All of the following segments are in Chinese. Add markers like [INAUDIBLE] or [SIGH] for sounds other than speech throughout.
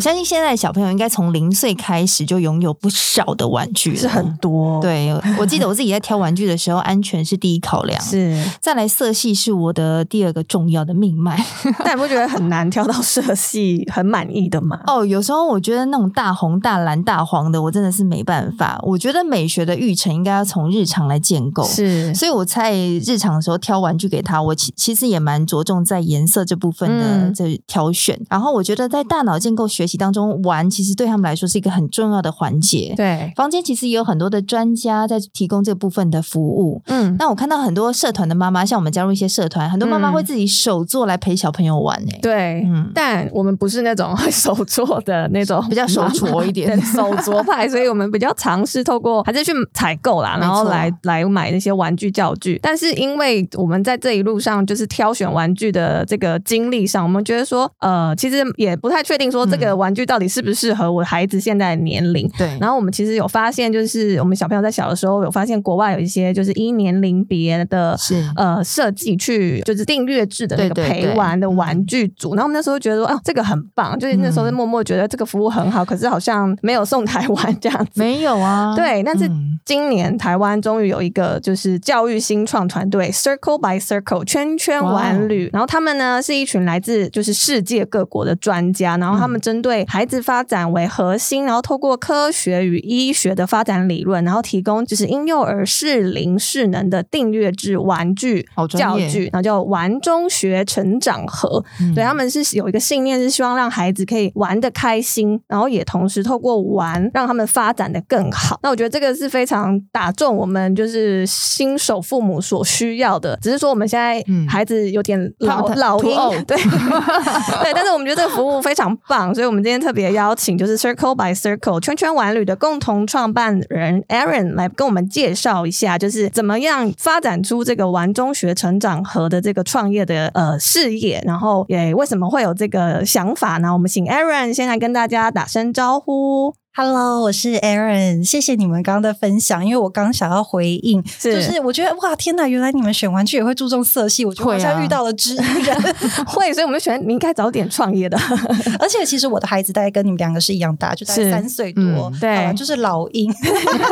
我相信现在的小朋友应该从零岁开始就拥有不少的玩具，是很多。对，我记得我自己在挑玩具的时候，安全是第一考量，是再来色系是我的第二个重要的命脉。[LAUGHS] 但你不觉得很难挑到色系很满意的吗？[LAUGHS] 哦，有时候我觉得那种大红、大蓝、大黄的，我真的是没办法。我觉得美学的育成应该要从日常来建构，是，所以我在日常的时候挑玩具给他，我其其实也蛮着重在颜色这部分的这挑选。嗯、然后我觉得在大脑建构学习当中玩，其实对他们来说是一个很重要的环节。对，房间其实也有很多的专家在提供这部分的服务。嗯，那我看到很多社团的妈妈，像我们加入一些社团，很多妈妈会自己手做来陪小朋友玩、欸。哎、嗯，对，嗯，但我们不是那种会 [LAUGHS] 手做的那种，[LAUGHS] 比较手拙一点，[LAUGHS] 手拙派，所以我们比较尝试透过还是去采购啦，然后来来买那些玩具教具。但是因为我们在这一路上就是挑选玩具的这个经历上，我们觉得说，呃，其实也不太确定说这个玩具到底适不适合我孩子现在的年龄？对。然后我们其实有发现，就是我们小朋友在小的时候有发现，国外有一些就是依年龄别的，是呃设计去就是订阅制的那个陪玩的玩具组。然后我们那时候觉得说，啊，这个很棒，就是那时候默默觉得这个服务很好。可是好像没有送台湾这样子，没有啊。对，但是今年台湾终于有一个就是教育新创团队 Circle by Circle 圈圈玩旅，然后他们呢是一群来自就是世界各国的专家，然后他们针对孩子发展为核心，然后透过科学与医学的发展理论，然后提供就是婴幼儿适龄适能的订阅制玩具教具，然后叫玩中学成长盒。对，他们是有一个信念，是希望让孩子可以玩的开心，然后也同时透过玩让他们发展的更好。那我觉得这个是非常打中我们就是新手父母所需要的。只是说我们现在孩子有点老老鹰，[LAUGHS] 对对，但是我们觉得这个服务非常棒，所以我们今天特别邀请就是 Circle by Circle 圈圈玩旅的共同创办人 Aaron 来跟我们介绍一下，就是怎么样发展出这个玩中学成长和的这个创业的呃事业，然后也为什么会有这个想法呢？我们请 Aaron 先来跟大家打声招呼。Hello，我是 Aaron，谢谢你们刚刚的分享，因为我刚想要回应，是。就是我觉得哇，天哪，原来你们选玩具也会注重色系，我觉得好像遇到了知音人，[LAUGHS] 会，所以我们选你应该早点创业的，[LAUGHS] 而且其实我的孩子大概跟你们两个是一样大，就大概三岁多，嗯、对，就是老鹰，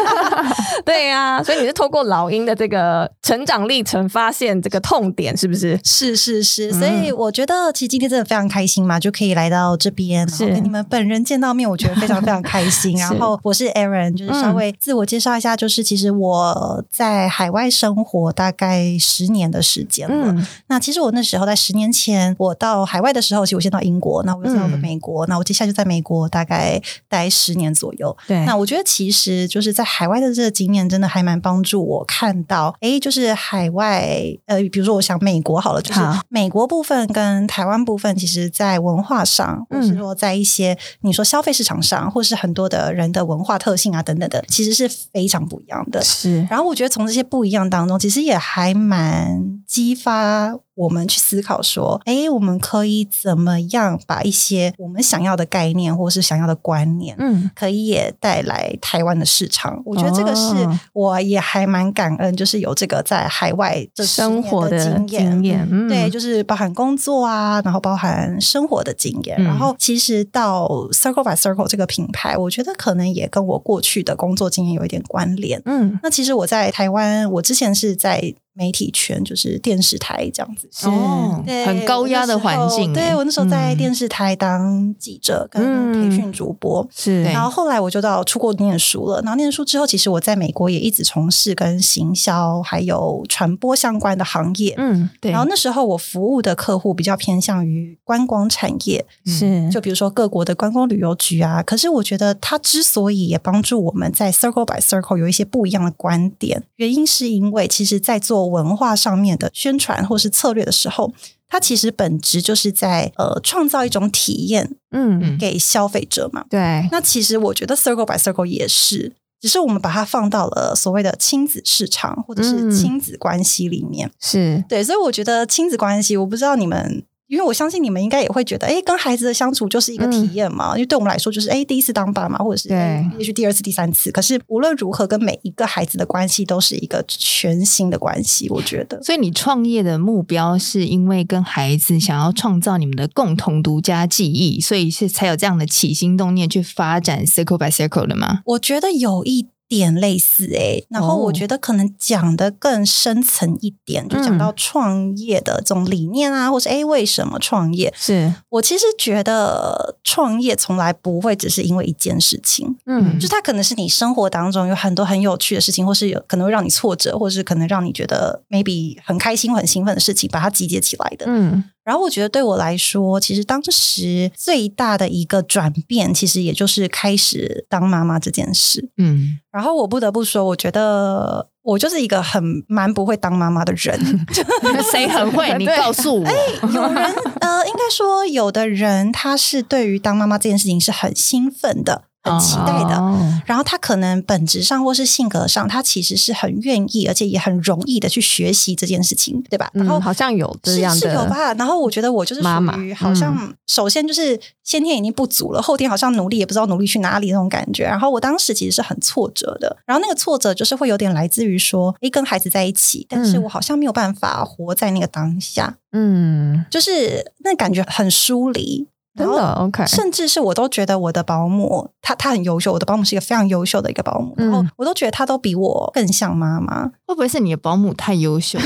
[LAUGHS] 对呀、啊，所以你是透过老鹰的这个成长历程发现这个痛点，是不是？是是是，所以我觉得其实今天真的非常开心嘛，就可以来到这边，是。跟你们本人见到面，我觉得非常非常开心。然后我是 Aaron，就是稍微自我介绍一下，就是其实我在海外生活大概十年的时间了。嗯、那其实我那时候在十年前，我到海外的时候，其实我先到英国，那我又到了美国，嗯、那我接下来就在美国大概待十年左右。对，那我觉得其实就是在海外的这个经验，真的还蛮帮助我看到，哎，就是海外，呃，比如说我想美国好了，就是美国部分跟台湾部分，其实在文化上，或是说在一些你说消费市场上，或是很多。的人的文化特性啊，等等的，其实是非常不一样的。是，然后我觉得从这些不一样当中，其实也还蛮激发。我们去思考说，哎，我们可以怎么样把一些我们想要的概念，或是想要的观念，嗯，可以也带来台湾的市场。我觉得这个是我也还蛮感恩，就是有这个在海外的生活的经验，经验嗯、对，就是包含工作啊，然后包含生活的经验。嗯、然后其实到 Circle by Circle 这个品牌，我觉得可能也跟我过去的工作经验有一点关联。嗯，那其实我在台湾，我之前是在。媒体圈就是电视台这样子，是哦，对很高压的环境。对，我那时候在电视台当记者跟培训主播，嗯、是。然后后来我就到出国念书了。然后念书之后，其实我在美国也一直从事跟行销还有传播相关的行业。嗯，对。然后那时候我服务的客户比较偏向于观光产业，是。就比如说各国的观光旅游局啊。可是我觉得他之所以也帮助我们在 Circle by Circle 有一些不一样的观点，原因是因为其实在做。文化上面的宣传或是策略的时候，它其实本质就是在呃创造一种体验，嗯，给消费者嘛。对，那其实我觉得 Circle by Circle 也是，只是我们把它放到了所谓的亲子市场或者是亲子关系里面。是对，所以我觉得亲子关系，我不知道你们。因为我相信你们应该也会觉得，哎，跟孩子的相处就是一个体验嘛。嗯、因为对我们来说，就是哎，第一次当爸妈，或者是对，也许第二次、第三次。可是无论如何，跟每一个孩子的关系都是一个全新的关系。我觉得，所以你创业的目标是因为跟孩子想要创造你们的共同独家记忆，所以是才有这样的起心动念去发展 Circle by Circle 的吗？我觉得有一。点类似诶、欸，然后我觉得可能讲的更深层一点，哦、就讲到创业的这种理念啊，嗯、或是诶为什么创业？是我其实觉得创业从来不会只是因为一件事情，嗯，就它可能是你生活当中有很多很有趣的事情，或是有可能会让你挫折，或是可能让你觉得 maybe 很开心、很兴奋的事情，把它集结起来的，嗯。然后我觉得对我来说，其实当时最大的一个转变，其实也就是开始当妈妈这件事。嗯，然后我不得不说，我觉得我就是一个很蛮不会当妈妈的人。[LAUGHS] 谁很会？你告诉我。哎，有人呃，应该说有的人他是对于当妈妈这件事情是很兴奋的。很期待的，然后他可能本质上或是性格上，他其实是很愿意，而且也很容易的去学习这件事情，对吧？然后好像有这样的，是有吧？然后我觉得我就是属于好像首先就是先天已经不足了，后天好像努力也不知道努力去哪里那种感觉。然后我当时其实是很挫折的，然后那个挫折就是会有点来自于说，诶，跟孩子在一起，但是我好像没有办法活在那个当下，嗯，就是那感觉很疏离。真的 OK，甚至是我都觉得我的保姆，她她很优秀，我的保姆是一个非常优秀的一个保姆，嗯、然后我都觉得她都比我更像妈妈。会不会是你的保姆太优秀，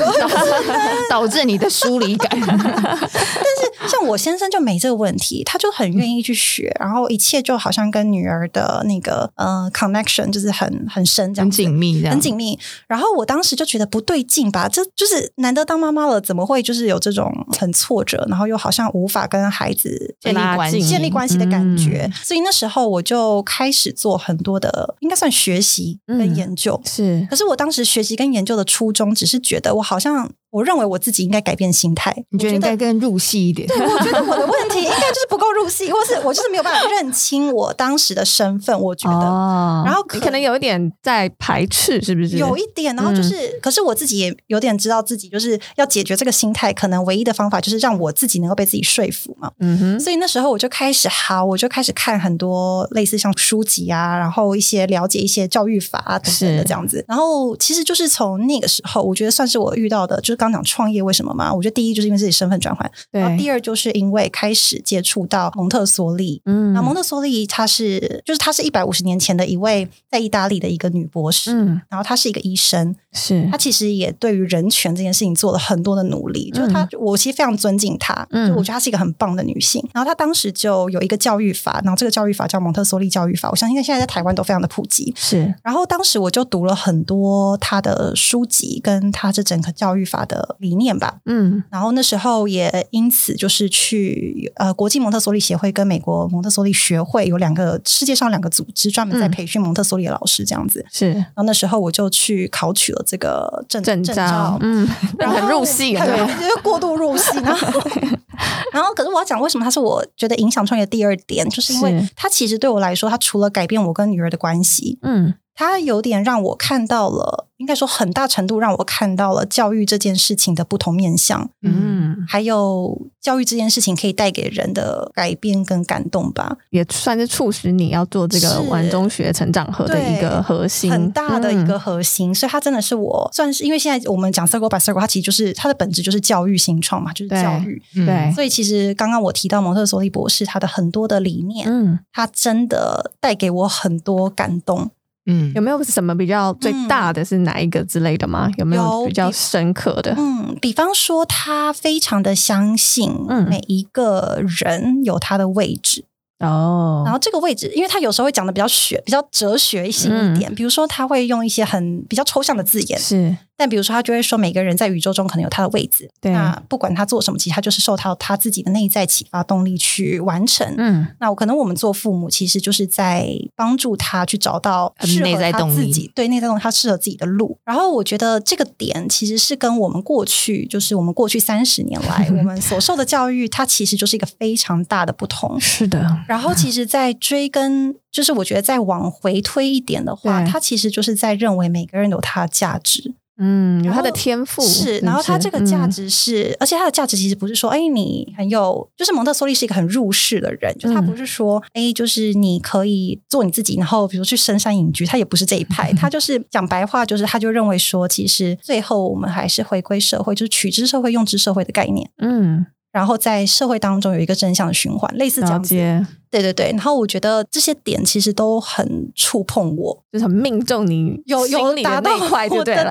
导致 [LAUGHS] 你的疏离感？[LAUGHS] 但是像我先生就没这个问题，他就很愿意去学，然后一切就好像跟女儿的那个呃 connection 就是很很深，这样很紧密，很紧密。然后我当时就觉得不对劲吧，这就是难得当妈妈了，怎么会就是有这种很挫折，然后又好像无法跟孩子建立关系建立关系的感觉，嗯、所以那时候我就开始做很多的，应该算学习跟研究。嗯、是，可是我当时学习跟研究的初衷，只是觉得我好像。我认为我自己应该改变心态。你觉得应该更入戏一点？对，我觉得我的问题应该就是不够入戏，或是我就是没有办法认清我当时的身份。我觉得，哦、然后可你可能有一点在排斥，是不是？有一点，然后就是，嗯、可是我自己也有点知道自己就是要解决这个心态，可能唯一的方法就是让我自己能够被自己说服嘛。嗯哼。所以那时候我就开始好，我就开始看很多类似像书籍啊，然后一些了解一些教育法啊等等的这样子。然后其实就是从那个时候，我觉得算是我遇到的，就是刚讲创业为什么嘛？我觉得第一就是因为自己身份转换，然后第二就是因为开始接触到蒙特梭利。嗯，那蒙特梭利她是就是她是一百五十年前的一位在意大利的一个女博士，嗯，然后她是一个医生，是。他其实也对于人权这件事情做了很多的努力，嗯、就是她我其实非常尊敬她，嗯，就我觉得她是一个很棒的女性。然后她当时就有一个教育法，然后这个教育法叫蒙特梭利教育法，我相信现在在台湾都非常的普及，是。然后当时我就读了很多她的书籍，跟她这整个教育法的理念吧，嗯，然后那时候也因此就是去呃国际蒙特梭利协会跟美国蒙特梭利学会有两个世界上两个组织专门在培训蒙特梭利的老师这样子，是。然后那时候我就去考取了这个证证照，嗯，[LAUGHS] 然后很入戏，对，就过度入戏。[LAUGHS] 然后，[LAUGHS] 然后可是我要讲为什么它是我觉得影响创业的第二点，就是因为它其实对我来说，它除了改变我跟女儿的关系，嗯。他有点让我看到了，应该说很大程度让我看到了教育这件事情的不同面向，嗯，还有教育这件事情可以带给人的改变跟感动吧，也算是促使你要做这个玩中学成长盒的一个核心，很大的一个核心。嗯、所以它真的是我算是，因为现在我们讲 Circle by Circle，它其实就是它的本质就是教育新创嘛，就是教育。对，嗯、所以其实刚刚我提到蒙特梭利博士他的很多的理念，嗯，他真的带给我很多感动。嗯，有没有什么比较最大的是哪一个之类的吗？嗯、有没有比较深刻的？嗯，比方说他非常的相信，每一个人有他的位置。哦，然后这个位置，因为他有时候会讲的比较学、比较哲学性一点，嗯、比如说他会用一些很比较抽象的字眼，是。但比如说他就会说，每个人在宇宙中可能有他的位置，对。那不管他做什么，其实他就是受他他自己的内在启发动力去完成。嗯，那我可能我们做父母，其实就是在帮助他去找到适合他自己，对内在动力，他适合自己的路。然后我觉得这个点其实是跟我们过去，就是我们过去三十年来 [LAUGHS] 我们所受的教育，它其实就是一个非常大的不同。是的。然后，其实，在追根，就是我觉得再往回推一点的话，他其实就是在认为每个人有他的价值。嗯，有他的天赋是，然后他这个价值是，嗯、而且他的价值其实不是说，哎，你很有，就是蒙特梭利是一个很入世的人，就他不是说，哎、嗯，就是你可以做你自己，然后比如去深山隐居，他也不是这一派，[LAUGHS] 他就是讲白话，就是他就认为说，其实最后我们还是回归社会，就是取之社会，用之社会的概念，嗯，然后在社会当中有一个真相的循环，类似这样子。对对对，然后我觉得这些点其实都很触碰我，就是很命中你有有达到快就对了。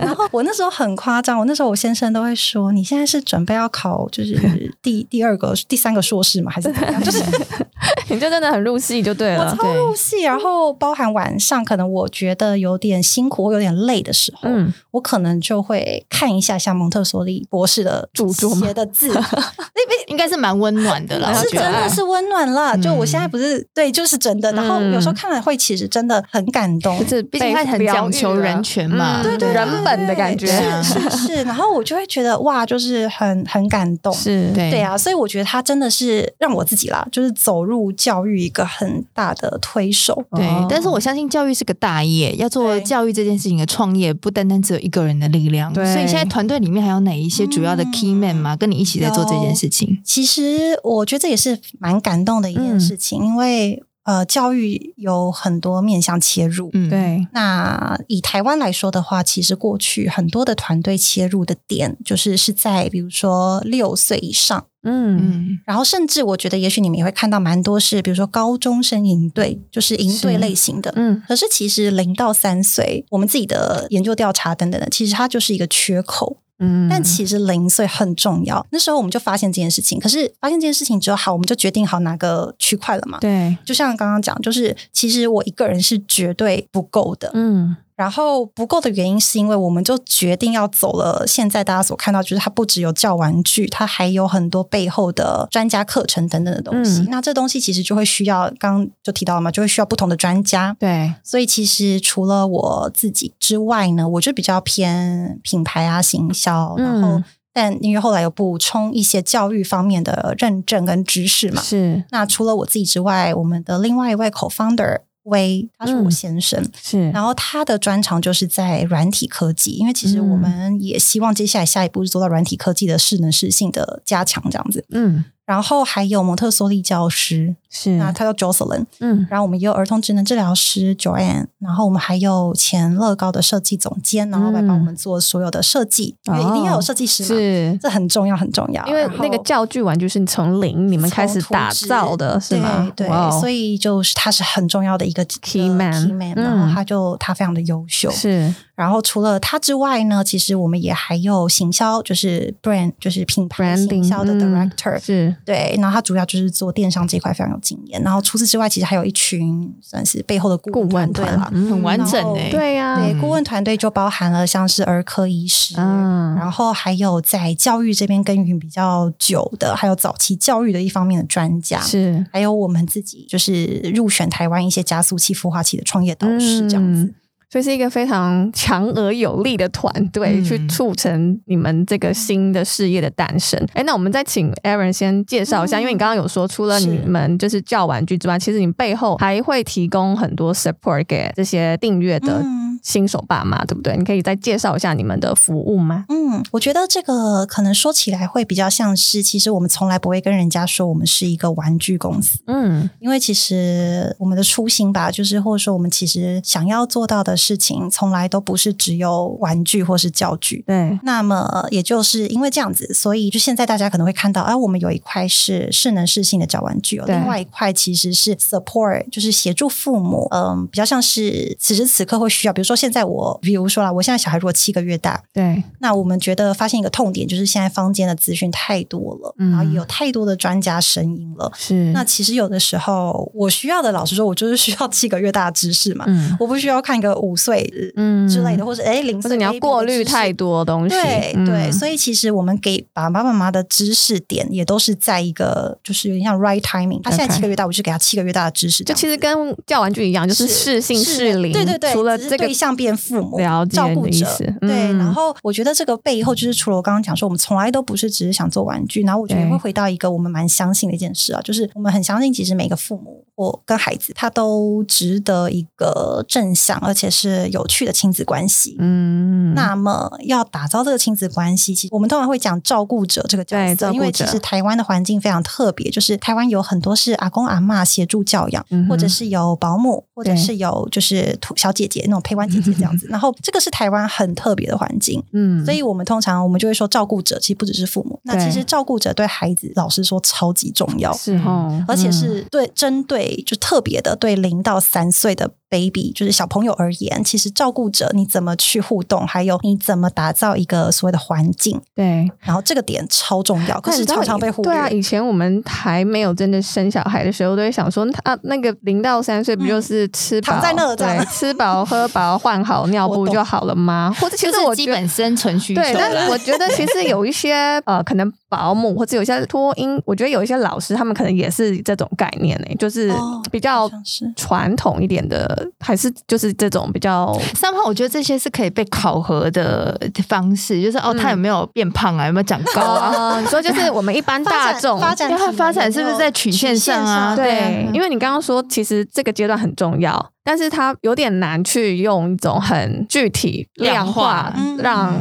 然后我那时候很夸张，我那时候我先生都会说：“你现在是准备要考就是 [LAUGHS] 第第二个、第三个硕士吗？还是怎么样？”就是 [LAUGHS] 你就真的很入戏就对了，我超入戏。然后包含晚上可能我觉得有点辛苦或有点累的时候，嗯，我可能就会看一下像蒙特梭利博士的著作写的字，[LAUGHS] 那边应该是蛮温暖的啦，是真的是温暖了。就我现在不是、嗯、对，就是真的。然后有时候看了会，其实真的很感动。就是毕竟他很讲求人权嘛，对对，人本的感觉是是是。然后我就会觉得哇，就是很很感动，是对对啊。所以我觉得他真的是让我自己啦，就是走入教育一个很大的推手。对，但是我相信教育是个大业，要做教育这件事情的创业，不单单只有一个人的力量。对，所以现在团队里面还有哪一些主要的 key man 吗？跟你一起在做这件事情？其实我觉得这也是蛮感动的一件事情，因为呃，教育有很多面向切入。嗯，对。那以台湾来说的话，其实过去很多的团队切入的点，就是是在比如说六岁以上。嗯，然后甚至我觉得，也许你们也会看到蛮多是，比如说高中生营队，就是营队类型的。嗯，可是其实零到三岁，我们自己的研究调查等等的，其实它就是一个缺口。嗯，但其实零碎很重要。那时候我们就发现这件事情，可是发现这件事情之后，好，我们就决定好哪个区块了嘛。对，就像刚刚讲，就是其实我一个人是绝对不够的。嗯。然后不够的原因是因为我们就决定要走了。现在大家所看到，就是它不只有教玩具，它还有很多背后的专家课程等等的东西。嗯、那这东西其实就会需要，刚刚就提到了嘛，就会需要不同的专家。对，所以其实除了我自己之外呢，我就比较偏品牌啊、行销。然后，嗯、但因为后来有补充一些教育方面的认证跟知识嘛。是。那除了我自己之外，我们的另外一位 co-founder。威，他是我先生，嗯、是，然后他的专长就是在软体科技，因为其实我们也希望接下来下一步是做到软体科技的势能适性的加强，这样子，嗯。然后还有蒙特梭利教师，是那他叫 Jocelyn，嗯，然后我们也有儿童智能治疗师 Joanne，然后我们还有前乐高的设计总监，然后来帮我们做所有的设计，因为一定要有设计师嘛，是这很重要很重要，因为那个教具玩具是从零你们开始打造的，是吗？对，所以就是他是很重要的一个 key man，然后他就他非常的优秀，是。然后除了他之外呢，其实我们也还有行销，就是 brand，就是品牌行销的 director，是。对，然后他主要就是做电商这一块非常有经验。然后除此之外，其实还有一群算是背后的顾问团队了，很完整诶。对呀，对，顾问团队就包含了像是儿科医师，嗯，然后还有在教育这边耕耘比较久的，还有早期教育的一方面的专家，是，还有我们自己就是入选台湾一些加速器、孵化器的创业导师这样子。所以是一个非常强而有力的团队，去促成你们这个新的事业的诞生。哎、嗯，那我们再请 Aaron 先介绍一下，嗯、因为你刚刚有说，除了你们就是教玩具之外，其实你背后还会提供很多 support 给这些订阅的。新手爸妈对不对？你可以再介绍一下你们的服务吗？嗯，我觉得这个可能说起来会比较像是，其实我们从来不会跟人家说我们是一个玩具公司。嗯，因为其实我们的初心吧，就是或者说我们其实想要做到的事情，从来都不是只有玩具或是教具。对，那么也就是因为这样子，所以就现在大家可能会看到，啊，我们有一块是适能适性的教玩具，有另外一块其实是 support，就是协助父母，嗯，比较像是此时此刻会需要，比如说。说现在我，比如说啦，我现在小孩如果七个月大，对，那我们觉得发现一个痛点，就是现在坊间的资讯太多了，嗯、然后也有太多的专家声音了。是，那其实有的时候我需要的，老实说，我就是需要七个月大的知识嘛，嗯、我不需要看一个五岁嗯之类的，或者哎零岁，或者你要过滤太多东西。对、嗯、对，所以其实我们给爸爸妈妈的知识点，也都是在一个就是有点像 right timing。他现在七个月大，我就给他七个月大的知识。就其实跟教玩具一样，就是适性适龄。对对对，除了这个。象变父母，照顾者。嗯、对，然后我觉得这个背后就是除了我刚刚讲说，我们从来都不是只是想做玩具，然后我觉得会回到一个我们蛮相信的一件事啊，就是我们很相信，其实每个父母或跟孩子，他都值得一个正向而且是有趣的亲子关系。嗯，那么要打造这个亲子关系，其实我们通常会讲照顾者这个角色，因为其实台湾的环境非常特别，就是台湾有很多是阿公阿嬷协助教养，嗯、或者是有保姆，或者是有就是小姐姐那种陪玩姐姐这样子。然后这个是台湾很特别的环境，嗯，所以我们通常我们就会说照顾者其实不只是父母，那其实照顾者对孩子老实说超级重要，是哦，而且是对针对就特别的对零到三岁的。Baby 就是小朋友而言，其实照顾者你怎么去互动，还有你怎么打造一个所谓的环境，对，然后这个点超重要，可是常常被忽略。对啊，以前我们还没有真的生小孩的时候，都会想说，啊，那个零到三岁不就是吃饱、嗯、躺在那，对，吃饱喝饱 [LAUGHS] 换好尿布就好了吗？或者其实我基本生存需求。对，但是我觉得其实有一些 [LAUGHS] 呃，可能保姆或者有些托婴，我觉得有一些老师他们可能也是这种概念呢，就是比较传统一点的。还是就是这种比较，三胖，我觉得这些是可以被考核的方式，就是哦，他有没有变胖啊，有没有长高啊？所以就是 [LAUGHS] 我们一般大众发展，他发展是不是在曲线上啊？对，因为你刚刚说，其实这个阶段很重要。但是它有点难去用一种很具体量化，让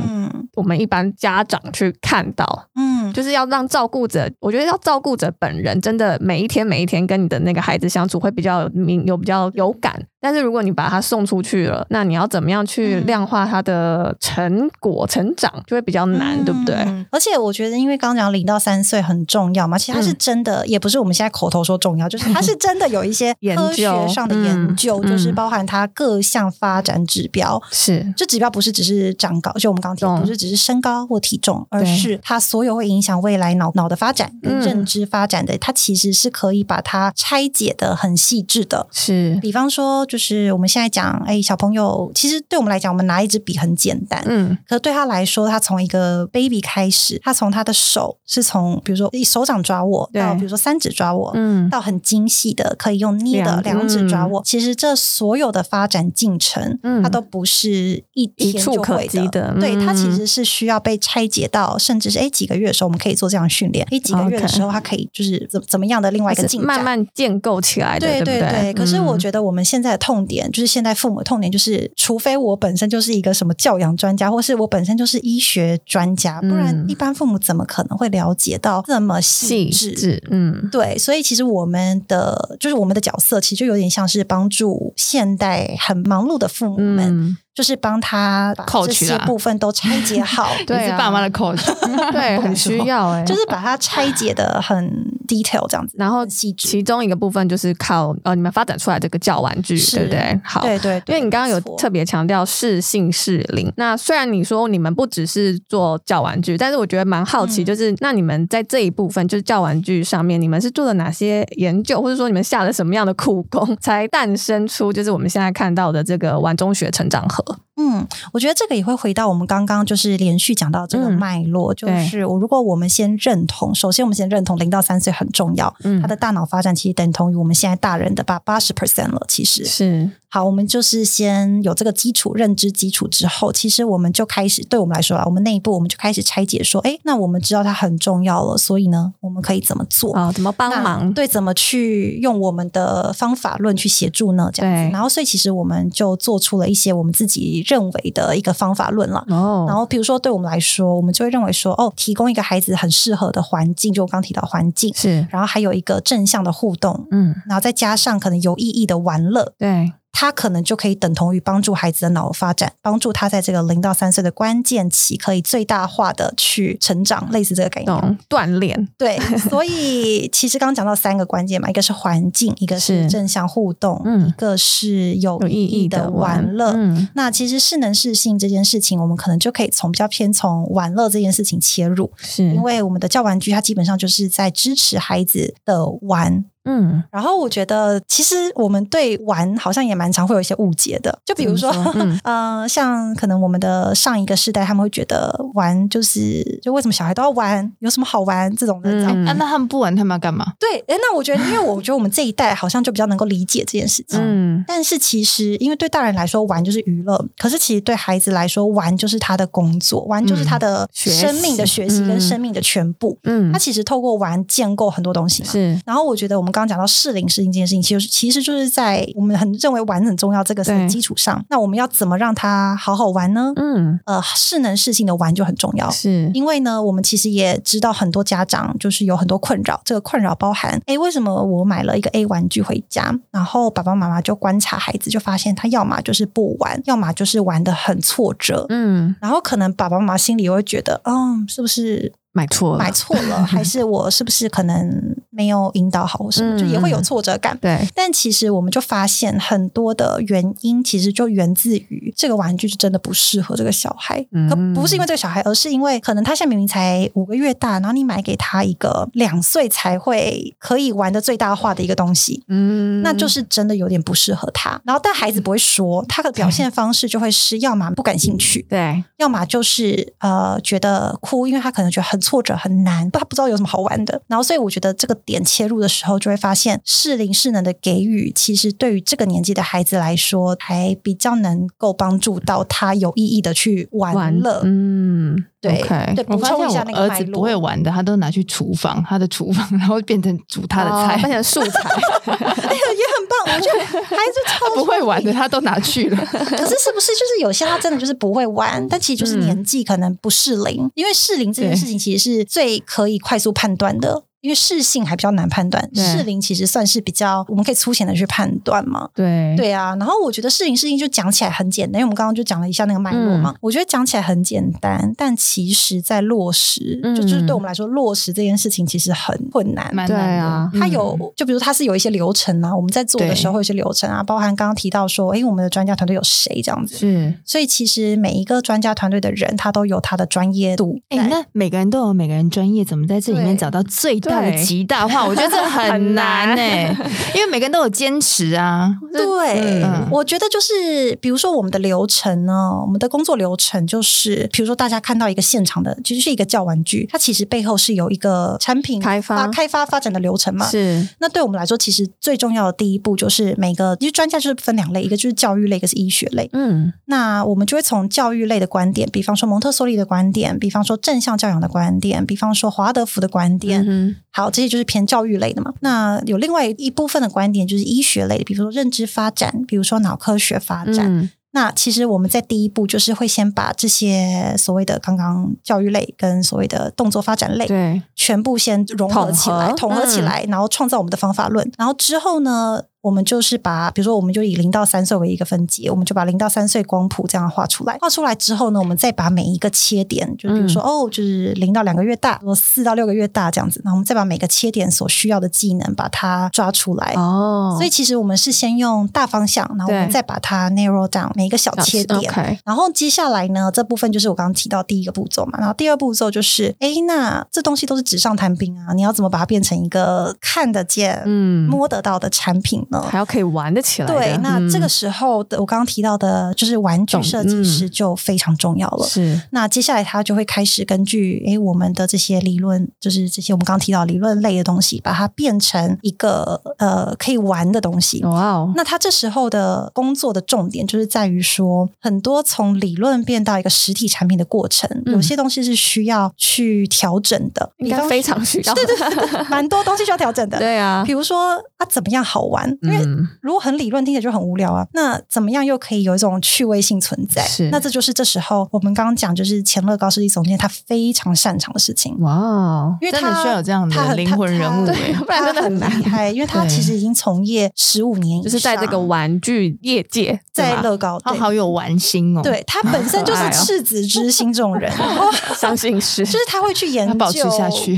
我们一般家长去看到。嗯，就是要让照顾者，我觉得要照顾者本人真的每一天每一天跟你的那个孩子相处会比较有明有比较有感。但是如果你把它送出去了，那你要怎么样去量化它的成果成长，就会比较难，对不对？而且我觉得，因为刚刚讲零到三岁很重要嘛，其实它是真的，也不是我们现在口头说重要，就是它是真的有一些科学上的研究。就是包含它各项发展指标，是这指标不是只是长高，就我们刚提，不是只是身高或体重，而是它所有会影响未来脑脑的发展跟认知发展的，它其实是可以把它拆解的很细致的。是，比方说，就是我们现在讲，哎，小朋友，其实对我们来讲，我们拿一支笔很简单，嗯，可是对他来说，他从一个 baby 开始，他从他的手是从，比如说手掌抓握到，比如说三指抓握，嗯，到很精细的可以用捏的两指抓握，其实这。所有的发展进程，嗯，它都不是一天就可及的，对，它其实是需要被拆解到，甚至是哎几个月的时候，我们可以做这样训练，哎几个月的时候，他可以就是怎怎么样的另外一个进展，慢慢建构起来的，对对？对。对，可是我觉得我们现在的痛点，就是现在父母的痛点，就是除非我本身就是一个什么教养专家，或是我本身就是医学专家，不然一般父母怎么可能会了解到这么细致？嗯，对，所以其实我们的就是我们的角色，其实就有点像是帮助。现代很忙碌的父母们。嗯就是帮他把这些部分都拆解好，[LAUGHS] 对，是爸妈的 coach，[LAUGHS] 对，很需要哎，就是把它拆解的很 detail 这样子，然后其中一个部分就是靠呃你们发展出来这个教玩具，对不对？好，对对，因为你刚刚有特别强调适性适龄，那虽然你说你们不只是做教玩具，但是我觉得蛮好奇，就是那你们在这一部分就是教玩具上面，你们是做了哪些研究，或者说你们下了什么样的苦功，才诞生出就是我们现在看到的这个玩中学成长盒？嗯，我觉得这个也会回到我们刚刚就是连续讲到这个脉络，嗯、就是我如果我们先认同，首先我们先认同零到三岁很重要，嗯，他的大脑发展其实等同于我们现在大人的八八十 percent 了，其实是。好，我们就是先有这个基础认知基础之后，其实我们就开始，对我们来说啊，我们内部我们就开始拆解说，哎，那我们知道它很重要了，所以呢，我们可以怎么做啊？怎么帮忙？对，怎么去用我们的方法论去协助呢？这样子，然后所以其实我们就做出了一些我们自己认为的一个方法论了。哦，然后比如说对我们来说，我们就会认为说，哦，提供一个孩子很适合的环境，就我刚提到环境是，然后还有一个正向的互动，嗯，然后再加上可能有意义的玩乐，对。他可能就可以等同于帮助孩子的脑发展，帮助他在这个零到三岁的关键期可以最大化的去成长，类似这个概念，锻炼。对，[LAUGHS] 所以其实刚刚讲到三个关键嘛，一个是环境，一个是正向互动，嗯，一个是有意义的玩乐。嗯，那其实适能适性这件事情，我们可能就可以从比较偏从玩乐这件事情切入，是因为我们的教玩具它基本上就是在支持孩子的玩。嗯，然后我觉得其实我们对玩好像也蛮常会有一些误解的，就比如说，说？嗯、[LAUGHS] 呃，像可能我们的上一个世代他们会觉得玩就是就为什么小孩都要玩，有什么好玩这种的，嗯，啊、那他们不玩他们要干嘛？对，哎，那我觉得，因为我觉得我们这一代好像就比较能够理解这件事情，嗯，但是其实因为对大人来说玩就是娱乐，可是其实对孩子来说玩就是他的工作，玩就是他的生命的学习跟生命的全部，嗯，他其实透过玩建构很多东西嘛，是。然后我觉得我们刚刚讲到适龄适应这件事情，其实其实就是在我们很认为玩很重要这个基础上，那我们要怎么让他好好玩呢？嗯，呃，适能适性的玩就很重要，是因为呢，我们其实也知道很多家长就是有很多困扰，这个困扰包含，哎，为什么我买了一个 A 玩具回家，然后爸爸妈妈就观察孩子，就发现他要么就是不玩，要么就是玩的很挫折，嗯，然后可能爸爸妈妈心里会觉得，嗯，是不是？买错了，买错了，还是我是不是可能没有引导好，或什么，就也会有挫折感。对，但其实我们就发现很多的原因，其实就源自于这个玩具是真的不适合这个小孩。可不是因为这个小孩，而是因为可能他现在明明才五个月大，然后你买给他一个两岁才会可以玩的最大化的一个东西，嗯，那就是真的有点不适合他。然后但孩子不会说，他的表现方式就会是要么不感兴趣，对，要么就是呃觉得哭，因为他可能觉得很。挫折很难，他不知道有什么好玩的。然后，所以我觉得这个点切入的时候，就会发现适龄适能的给予，其实对于这个年纪的孩子来说，还比较能够帮助到他有意义的去玩乐。嗯。对对，我发现我儿子不会玩的，他都拿去厨房，他的厨房，然后变成煮他的菜，变成素材，[LAUGHS] 哎呀，也很棒。我觉得孩子超不会玩的，他都拿去了。[LAUGHS] 可是，是不是就是有些他真的就是不会玩？但其实就是年纪可能不适龄，嗯、因为适龄这件事情其实是最可以快速判断的。因为适性还比较难判断，适龄其实算是比较我们可以粗浅的去判断嘛。对对啊，然后我觉得适龄适应就讲起来很简单，因为我们刚刚就讲了一下那个脉络嘛。嗯、我觉得讲起来很简单，但其实在落实，嗯、就就是对我们来说，落实这件事情其实很困难。蛮难的。啊，它有就比如它是有一些流程啊，我们在做的时候会有一些流程啊，包含刚刚提到说，哎，我们的专家团队有谁这样子。是，所以其实每一个专家团队的人，他都有他的专业度。哎，那每个人都有每个人专业，怎么在这里面找到最极大化，我觉得这很 [LAUGHS] 难呢、欸，因为每个人都有坚持啊。对，嗯、我觉得就是，比如说我们的流程呢，我们的工作流程就是，比如说大家看到一个现场的，其实是一个教玩具，它其实背后是有一个产品开发、开发、发展的流程嘛。是。那对我们来说，其实最重要的第一步就是每个，因为专家就是分两类，一个就是教育类，一个是医学类。嗯。那我们就会从教育类的观点，比方说蒙特梭利的观点，比方说正向教养的观点，比方说华德福的观点。嗯。好，这些就是偏教育类的嘛。那有另外一部分的观点就是医学类的，比如说认知发展，比如说脑科学发展。嗯、那其实我们在第一步就是会先把这些所谓的刚刚教育类跟所谓的动作发展类，对，全部先融合起来，统合，起来，嗯、然后创造我们的方法论。然后之后呢，我们就是把，比如说，我们就以零到三岁为一个分级，我们就把零到三岁光谱这样画出来。画出来之后呢，我们再把每一个切点，就比如说，嗯、哦，就是零到两个月大，或四到六个月大这样子。那我们再把每个切点所需要的技能把它抓出来。哦，所以其实我们是先用大方向，然后我们再把它 narrow down 每一个小切点。Okay. 然后接下来呢，这部分就是我刚刚提到第一个步骤嘛。然后第二步骤就是，哎，那这东西都是纸上谈兵啊，你要怎么把它变成一个看得见、嗯，摸得到的产品？还要可以玩得起来。对，那这个时候的我刚刚提到的，就是玩具设计师就非常重要了。是，那接下来他就会开始根据诶我们的这些理论，就是这些我们刚刚提到理论类的东西，把它变成一个呃可以玩的东西。哇哦！那他这时候的工作的重点就是在于说，很多从理论变到一个实体产品的过程，有些东西是需要去调整的。应该非常需要。[LAUGHS] 对对对，蛮多东西需要调整的。[LAUGHS] 对啊，比如说啊，怎么样好玩？因为如果很理论，听起来就很无聊啊。那怎么样又可以有一种趣味性存在？是，那这就是这时候我们刚刚讲，就是前乐高设计总监他非常擅长的事情。哇，因为他需要有这样的灵魂人物，对，不然真的 [LAUGHS] 很厉害。因为他其实已经从业十五年，就是在这个玩具业界，在乐高，他好有玩心哦。对，他本身就是 [LAUGHS] 赤子之心这种人，[LAUGHS] 相信是，就是他会去研究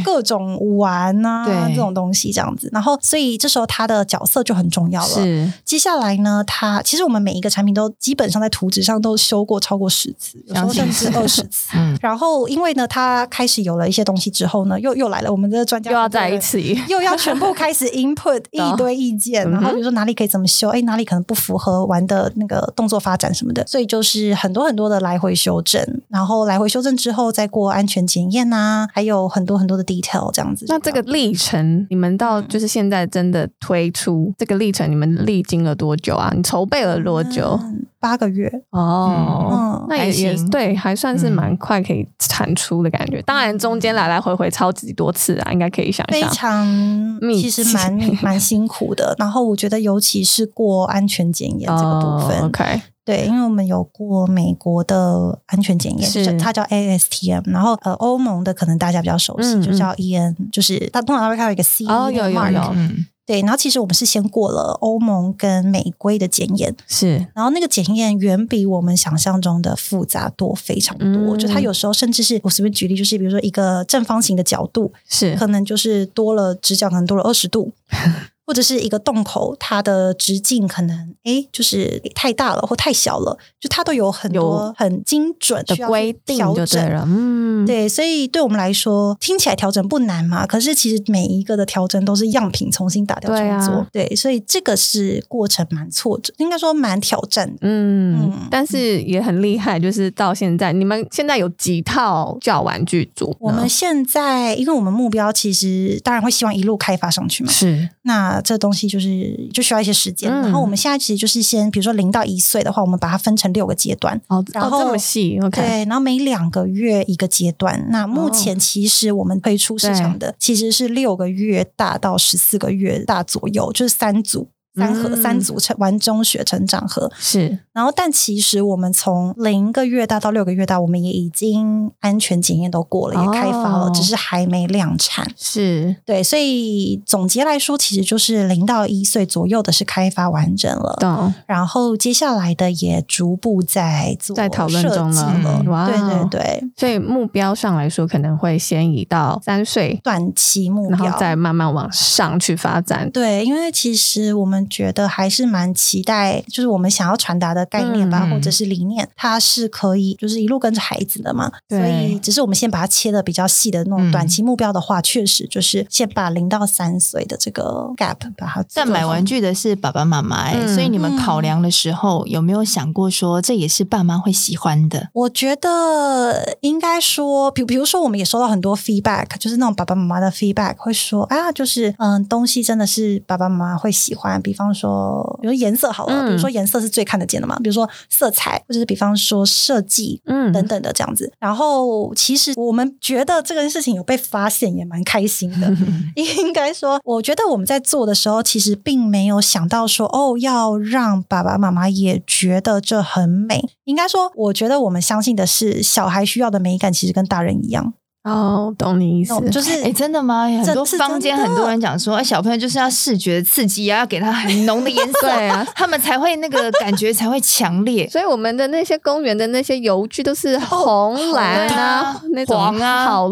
各种玩啊，这种东西这样子。然后，所以这时候他的角色就很。重要了。是，接下来呢，它其实我们每一个产品都基本上在图纸上都修过超过十次，有时候甚至二十次。[LAUGHS] 嗯，然后因为呢，它开始有了一些东西之后呢，又又来了，我们的专家又要在一起，[LAUGHS] 又要全部开始 input [LAUGHS] 一堆意见，然后比如说哪里可以怎么修，哎，哪里可能不符合玩的那个动作发展什么的，所以就是很多很多的来回修正，然后来回修正之后再过安全检验呐，还有很多很多的 detail 这样子。那这个历程，你们到就是现在真的推出这个历程，你们历经了多久啊？你筹备了多久？嗯、八个月哦，嗯、那也也对，还算是蛮快可以产出的感觉。嗯、当然中间来来回回超级多次啊，应该可以想象。非常，其实蛮 [LAUGHS] 蛮辛苦的。然后我觉得，尤其是过安全检验这个部分。哦、OK。对，因为我们有过美国的安全检验，是它叫 ASTM，然后呃欧盟的可能大家比较熟悉，嗯、就叫 EN，就是它通常会看到一个 C 哦，有有有，嗯，对，然后其实我们是先过了欧盟跟美规的检验，是，然后那个检验远比我们想象中的复杂多非常多，嗯、就它有时候甚至是我随便举例，就是比如说一个正方形的角度是可能就是多了直角，可能多了二十度。或者是一个洞口，它的直径可能哎，就是太大了或太小了，就它都有很多很精准的规定调整了。嗯，对，所以对我们来说，听起来调整不难嘛。可是其实每一个的调整都是样品重新打掉重做，对啊，对，所以这个是过程蛮挫折，应该说蛮挑战的。嗯，嗯，但是也很厉害，就是到现在，你们现在有几套教玩具组？我们现在，因为我们目标其实当然会希望一路开发上去嘛。是，那。这东西就是就需要一些时间，嗯、然后我们现在其实就是先，比如说零到一岁的话，我们把它分成六个阶段，哦，然后、哦、这么细，OK，对，然后每两个月一个阶段。那目前其实我们推出市场的其实是六个月大到十四个月大左右，就是三组。三盒、嗯、三组成玩中学成长盒是，然后但其实我们从零个月大到六个月大，我们也已经安全检验都过了，哦、也开发了，只是还没量产。是对，所以总结来说，其实就是零到一岁左右的是开发完整了，懂然后接下来的也逐步在做在讨论中了。嗯、哇，对对对，所以目标上来说，可能会先移到三岁短期目标，然后再慢慢往上去发展。对，因为其实我们。觉得还是蛮期待，就是我们想要传达的概念吧，嗯、或者是理念，它是可以就是一路跟着孩子的嘛。对所以，只是我们先把它切的比较细的那种短期目标的话，嗯、确实就是先把零到三岁的这个 gap 把它。但买玩具的是爸爸妈妈、所以你们考量的时候、嗯、有没有想过说，这也是爸妈会喜欢的？我觉得应该说，比比如说，我们也收到很多 feedback，就是那种爸爸妈妈的 feedback 会说啊，就是嗯，东西真的是爸爸妈妈会喜欢，比方说，比如颜色好了，嗯、比如说颜色是最看得见的嘛，比如说色彩，或者是比方说设计，嗯，等等的这样子。嗯、然后，其实我们觉得这件事情有被发现，也蛮开心的。[LAUGHS] 应该说，我觉得我们在做的时候，其实并没有想到说，哦，要让爸爸妈妈也觉得这很美。应该说，我觉得我们相信的是，小孩需要的美感，其实跟大人一样。哦，懂你意思，就是哎，真的吗？很多坊间很多人讲说，哎，小朋友就是要视觉刺激啊，要给他很浓的颜色啊，他们才会那个感觉才会强烈。所以我们的那些公园的那些游具都是红蓝啊，那种黄啊，好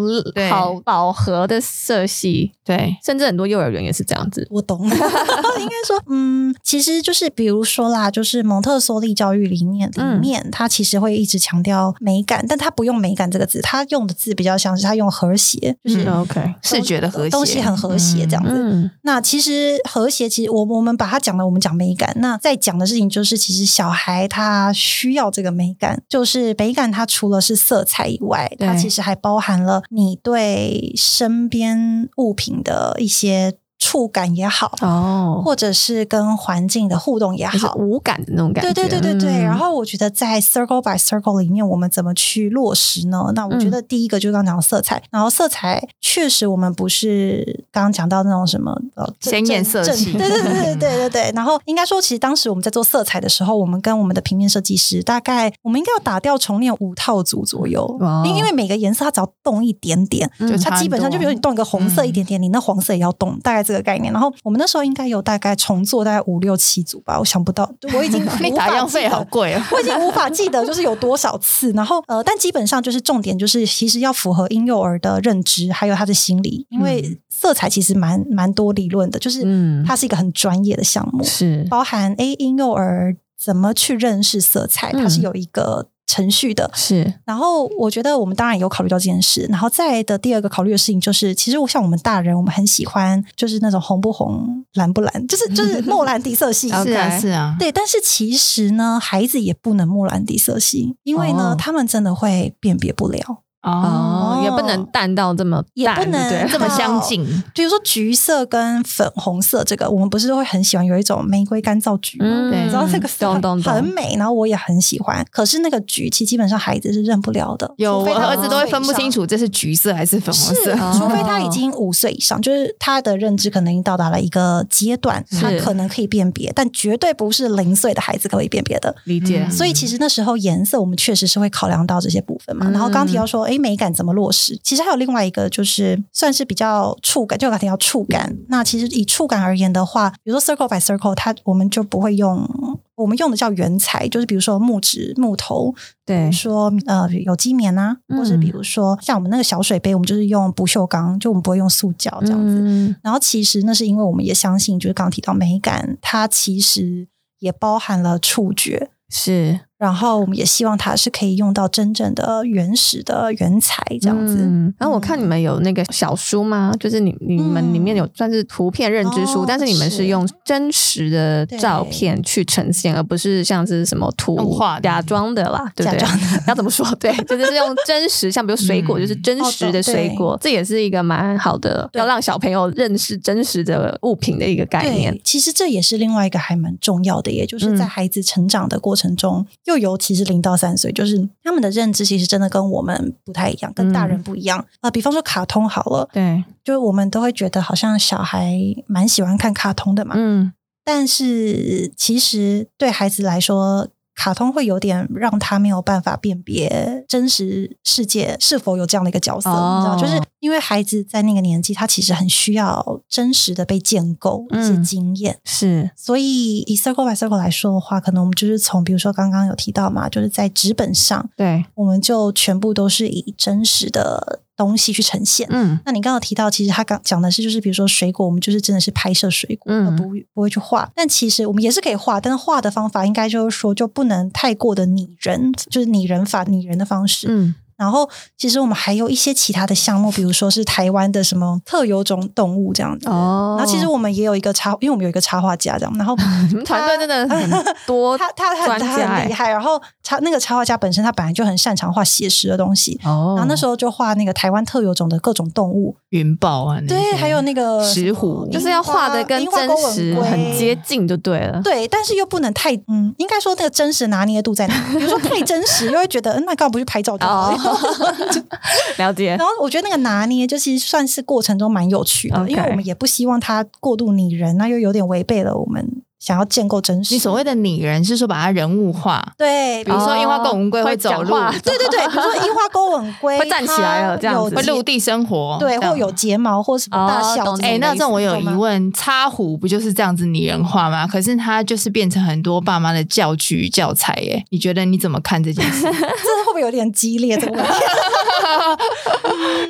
好饱和的色系。对，甚至很多幼儿园也是这样子。我懂，[LAUGHS] 应该说，嗯，其实就是比如说啦，就是蒙特梭利教育理念里面，他其实会一直强调美感，但他不用美感这个字，他用的字比较像。他用和谐，就是 OK 视觉的和谐，东西很和谐这样子。嗯、那其实和谐，其实我我们把它讲的，我们讲美感。那在讲的事情就是，其实小孩他需要这个美感，就是美感。它除了是色彩以外，它其实还包含了你对身边物品的一些。触感也好，哦，或者是跟环境的互动也好，无感的那种感觉。对对对对对。嗯、然后我觉得在 Circle by Circle 里面，我们怎么去落实呢？那我觉得第一个就是刚刚讲的色彩，嗯、然后色彩确实我们不是刚刚讲到那种什么呃鲜艳色系。[LAUGHS] 对对对对对对对。[LAUGHS] 然后应该说，其实当时我们在做色彩的时候，我们跟我们的平面设计师大概我们应该要打掉重练五套组左右，哦、因为每个颜色它只要动一点点，就它基本上就比如你动一个红色一点点，嗯、你那黄色也要动，大概。这个概念。然后我们那时候应该有大概重做大概五六七组吧，我想不到，我已经 [LAUGHS] 那打样费好贵啊，[LAUGHS] 我已经无法记得就是有多少次。然后呃，但基本上就是重点就是其实要符合婴幼儿的认知，还有他的心理，因为色彩其实蛮蛮多理论的，就是它是一个很专业的项目，是包含 A 婴幼儿怎么去认识色彩，它是有一个。程序的。是，然后我觉得我们当然有考虑到这件事，然后再来的第二个考虑的事情就是，其实我像我们大人，我们很喜欢就是那种红不红、蓝不蓝，就是 [LAUGHS] 就是 [LAUGHS] 莫兰迪色系，是啊。是啊，对。但是其实呢，孩子也不能莫兰迪色系，因为呢，哦、他们真的会辨别不了。哦，也不能淡到这么淡，也不能对这么相近。比如说橘色跟粉红色，这个我们不是都会很喜欢有一种玫瑰干燥橘吗？嗯，你知道这个色很美，然后我也很喜欢。可是那个橘，其实基本上孩子是认不了的。有，我儿子都会分不清楚这是橘色还是粉红色，[LAUGHS] 除非他已经五岁以上，就是他的认知可能已经到达了一个阶段，他可能可以辨别，但绝对不是零岁的孩子可以辨别的。理解。所以其实那时候颜色，我们确实是会考量到这些部分嘛。然后刚提到说，哎，美感怎么落实？其实还有另外一个，就是算是比较触感，就刚提到触感。那其实以触感而言的话，比如说 circle by circle，它我们就不会用，我们用的叫原材，就是比如说木质、木头，对，比如说呃有机棉啊，或者比如说像我们那个小水杯，我们就是用不锈钢，就我们不会用塑胶这样子。嗯、然后其实那是因为我们也相信，就是刚刚提到美感，它其实也包含了触觉，是。然后我们也希望它是可以用到真正的原始的原材这样子。嗯、然后我看你们有那个小书吗？就是你你们里面有算是图片认知书，嗯、但是你们是用真实的照片去呈现，而不是像是什么图画假装的啦，对不对？[LAUGHS] 要怎么说？[LAUGHS] 对，就是用真实，像比如水果，就是真实的水果，嗯、这也是一个蛮好的，要让小朋友认识真实的物品的一个概念。其实这也是另外一个还蛮重要的，也就是在孩子成长的过程中。嗯又尤其是零到三岁，就是他们的认知其实真的跟我们不太一样，跟大人不一样啊、嗯呃。比方说卡通好了，对，就是我们都会觉得好像小孩蛮喜欢看卡通的嘛，嗯，但是其实对孩子来说。卡通会有点让他没有办法辨别真实世界是否有这样的一个角色，哦、你知道，就是因为孩子在那个年纪，他其实很需要真实的被建构一些经验，嗯、是。所以以 circle by circle 来说的话，可能我们就是从，比如说刚刚有提到嘛，就是在纸本上，对，我们就全部都是以真实的。东西去呈现，嗯，那你刚刚提到，其实他刚讲的是，就是比如说水果，我们就是真的是拍摄水果，嗯，而不不会去画。但其实我们也是可以画，但是画的方法应该就是说，就不能太过的拟人，就是拟人法、拟人的方式，嗯。然后，其实我们还有一些其他的项目，比如说是台湾的什么特有种动物这样子。哦。然后，其实我们也有一个插，因为我们有一个插画家这样。然后，[LAUGHS] 你们团队真的很多，[LAUGHS] 他他很他很厉害。然后，插那个插画家本身他本来就很擅长画写实的东西。哦。然后那时候就画那个台湾特有种的各种动物，云豹啊，对，还有那个石虎，就是要画的跟真实很接近就对了。对，但是又不能太嗯，应该说那个真实拿捏度在哪？比如说太真实，又会觉得嗯，那干嘛不去拍照就好了。[LAUGHS] 了解，然后我觉得那个拿捏，就其实算是过程中蛮有趣的因为我们也不希望它过度拟人，那又有点违背了我们。想要建构真实，你所谓的拟人是说把它人物化，对，比如说樱花钩吻鲑会走路，对对对，比如说樱花钩吻鲑会站起来了，这样子会陆地生活，对，或有睫毛或什么大小。哎，那这我有疑问，插虎不就是这样子拟人化吗？可是它就是变成很多爸妈的教具教材，耶？你觉得你怎么看这件事？[LAUGHS] 这会不会有点激烈？这个问题 [LAUGHS]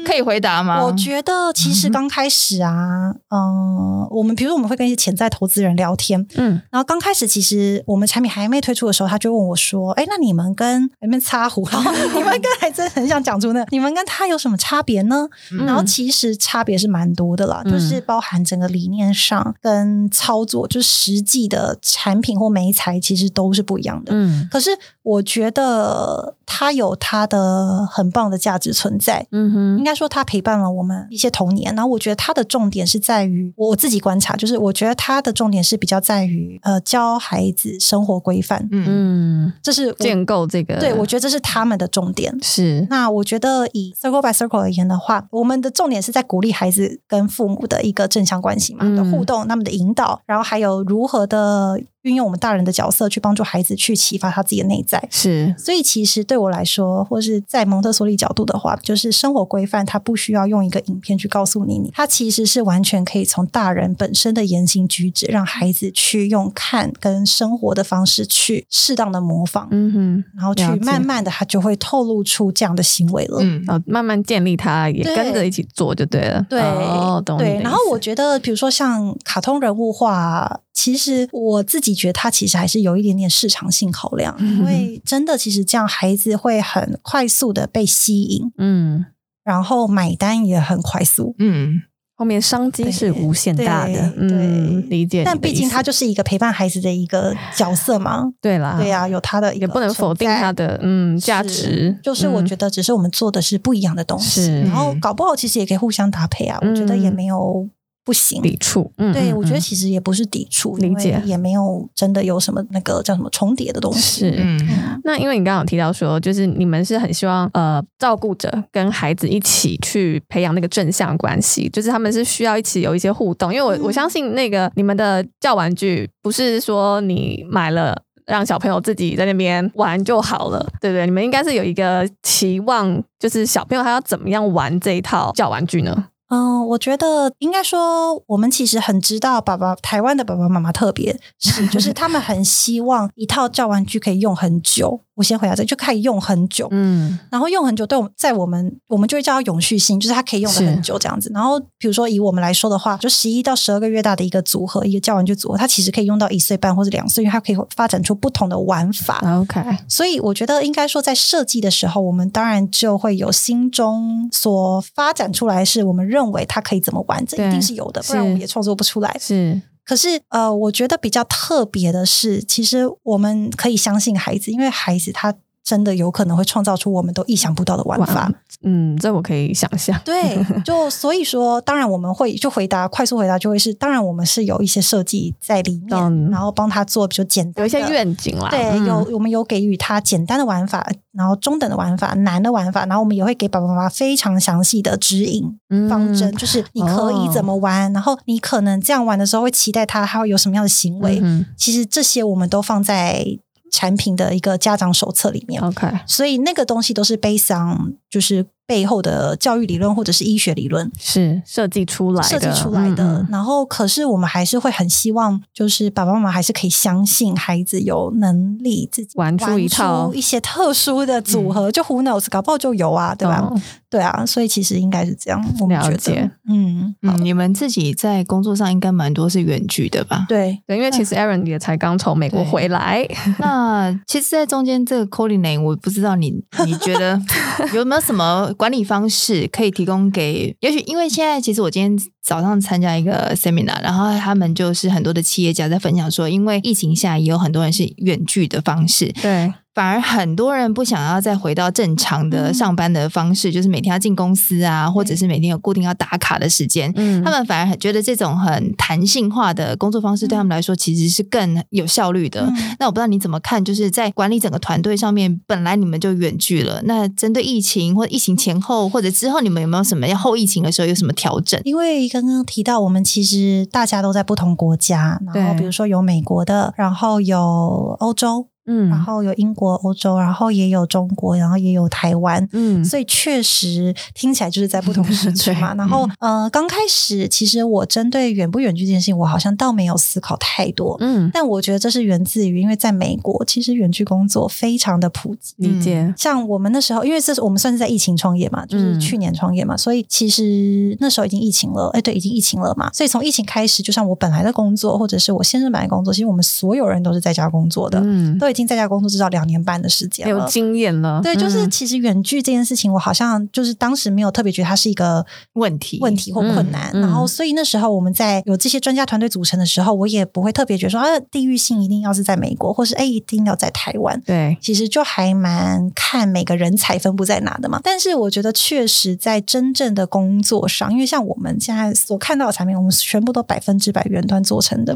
可以回答吗？我觉得其实刚开始啊，嗯，我们比如说我们会跟一些潜在投资人聊天。嗯，然后刚开始其实我们产品还没推出的时候，他就问我说：“哎，那你们跟你们擦胡，[LAUGHS] 然后你们跟还真很想讲出那，你们跟他有什么差别呢？”嗯、然后其实差别是蛮多的啦，嗯、就是包含整个理念上跟操作，就是实际的产品或媒材其实都是不一样的。嗯，可是我觉得它有它的很棒的价值存在。嗯哼，应该说它陪伴了我们一些童年。然后我觉得它的重点是在于我自己观察，就是我觉得它的重点是比较在于呃教。教孩子生活规范，嗯，这是建构这个。对，我觉得这是他们的重点。是，那我觉得以 circle by circle 而言的话，我们的重点是在鼓励孩子跟父母的一个正向关系嘛的互动，他们的引导，然后还有如何的运用我们大人的角色去帮助孩子去启发他自己的内在。是，所以其实对我来说，或是在蒙特梭利角度的话，就是生活规范，它不需要用一个影片去告诉你，你它其实是完全可以从大人本身的言行举止，让孩子去用看跟生活的方式去适当的模仿，嗯哼，然后去慢慢的，他就会透露出这样的行为了，嗯，然后慢慢建立他也跟着一起做就对了，对，哦，懂，对。然后我觉得，比如说像卡通人物化。其实我自己觉得，它其实还是有一点点市场性考量，因为真的，其实这样孩子会很快速的被吸引，嗯，然后买单也很快速，嗯，后面商机是无限大的，对，嗯，理解。但毕竟他就是一个陪伴孩子的一个角色嘛，[LAUGHS] 对啦，对呀，有他的一个，也不能否定他的嗯价值，就是我觉得只是我们做的是不一样的东西，然后搞不好其实也可以互相搭配啊，我觉得也没有。不行，抵触。嗯，对，我觉得其实也不是抵触，理解也没有真的有什么那个叫什么重叠的东西。是，嗯，那因为你刚刚有提到说，就是你们是很希望呃照顾者跟孩子一起去培养那个正向关系，就是他们是需要一起有一些互动。因为我我相信那个你们的教玩具不是说你买了让小朋友自己在那边玩就好了，对不对？你们应该是有一个期望，就是小朋友他要怎么样玩这一套教玩具呢？嗯，我觉得应该说，我们其实很知道，爸爸台湾的爸爸妈妈特别 [LAUGHS] 是，就是他们很希望一套教玩具可以用很久。我先回答这，就可以用很久，嗯，然后用很久，对我们在我们我们就会叫它永续性，就是它可以用的很久这样子。然后比如说以我们来说的话，就十一到十二个月大的一个组合，一个教玩具组合，它其实可以用到一岁半或者两岁，因为它可以发展出不同的玩法。OK，所以我觉得应该说在设计的时候，我们当然就会有心中所发展出来，是我们认为它可以怎么玩，这一定是有的，不然我们也创作不出来。是。可是，呃，我觉得比较特别的是，其实我们可以相信孩子，因为孩子他真的有可能会创造出我们都意想不到的玩法。嗯，这我可以想象。对，就所以说，当然我们会就回答，快速回答就会是，当然我们是有一些设计在里面，嗯、然后帮他做比较简单的，有一些愿景啦。对，有我们有给予他简单的玩法，然后中等的玩法，难的玩法，然后我们也会给爸爸妈妈非常详细的指引方针，嗯、就是你可以怎么玩，哦、然后你可能这样玩的时候会期待他他会有什么样的行为。嗯、其实这些我们都放在产品的一个家长手册里面。OK，所以那个东西都是 based on 就是。背后的教育理论或者是医学理论是设计出来的，设计出来的。嗯嗯，然后，可是我们还是会很希望，就是爸爸妈妈还是可以相信孩子有能力自己玩出一套一些特殊的组合，嗯、就 Who knows，搞不好就有啊，对吧？哦、对啊，所以其实应该是这样。我们觉得，了解嗯嗯，你们自己在工作上应该蛮多是远距的吧？对对，因为其实 Aaron 也才刚从美国回来。那其实，在中间这个 coordinate，我不知道你你觉得 [LAUGHS] 有没有什么？管理方式可以提供给，也许因为现在其实我今天早上参加一个 seminar，然后他们就是很多的企业家在分享说，因为疫情下也有很多人是远距的方式，对。反而很多人不想要再回到正常的上班的方式，嗯、就是每天要进公司啊，嗯、或者是每天有固定要打卡的时间。嗯，他们反而很觉得这种很弹性化的工作方式对他们来说其实是更有效率的。嗯、那我不知道你怎么看，就是在管理整个团队上面，本来你们就远距了，那针对疫情或者疫情前后或者之后，你们有没有什么要后疫情的时候有什么调整？因为刚刚提到，我们其实大家都在不同国家，然后比如说有美国的，然后有欧洲。嗯，然后有英国、欧洲，然后也有中国，然后也有台湾，嗯，所以确实听起来就是在不同时区嘛。[LAUGHS] 然后，呃，刚开始其实我针对远不远距这件事情，我好像倒没有思考太多，嗯，但我觉得这是源自于，因为在美国，其实远距工作非常的普及，理解。像我们那时候，因为这是我们算是在疫情创业嘛，就是去年创业嘛，所以其实那时候已经疫情了，哎，对，已经疫情了嘛。所以从疫情开始，就像我本来的工作，或者是我先生本来的工作，其实我们所有人都是在家工作的，嗯，都已经。在家工作至少两年半的时间，有经验了。对，就是其实远距这件事情，我好像就是当时没有特别觉得它是一个问题、问题或困难。然后，所以那时候我们在有这些专家团队组成的时候，我也不会特别觉得说啊，地域性一定要是在美国，或是哎一定要在台湾。对，其实就还蛮看每个人才分布在哪的嘛。但是我觉得确实在真正的工作上，因为像我们现在所看到的产品，我们全部都百分之百原端做成的。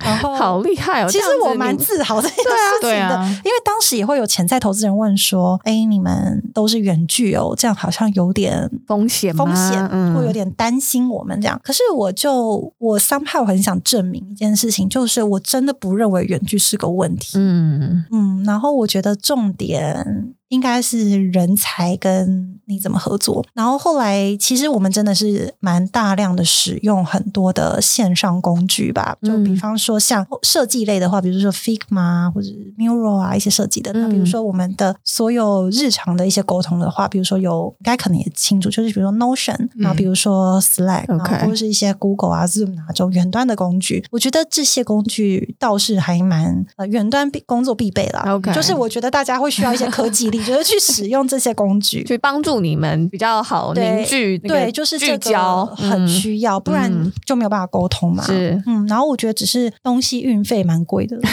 然后好厉害哦！其实我蛮自豪的。对啊，情的。对啊，因为当时也会有潜在投资人问说：“哎，你们都是远距哦，这样好像有点风险，风险，嗯，会有点担心我们这样。”可是我就我 somehow 很想证明一件事情，就是我真的不认为远距是个问题。嗯嗯，然后我觉得重点。应该是人才跟你怎么合作，然后后来其实我们真的是蛮大量的使用很多的线上工具吧，就比方说像设计类的话，比如说 Figma 或者 Mural 啊一些设计的，那比如说我们的所有日常的一些沟通的话，比如说有应该可能也清楚，就是比如说 Notion，然后比如说 Slack，然后或者是一些 Google 啊 Zoom 啊这种远端的工具，我觉得这些工具倒是还蛮呃远端必工作必备啦。OK，就是我觉得大家会需要一些科技。[LAUGHS] 你觉得去使用这些工具，[LAUGHS] 去帮助你们比较好凝聚，对，就是聚焦很需要，不然就没有办法沟通嘛。是，嗯，然后我觉得只是东西运费蛮贵的。[LAUGHS]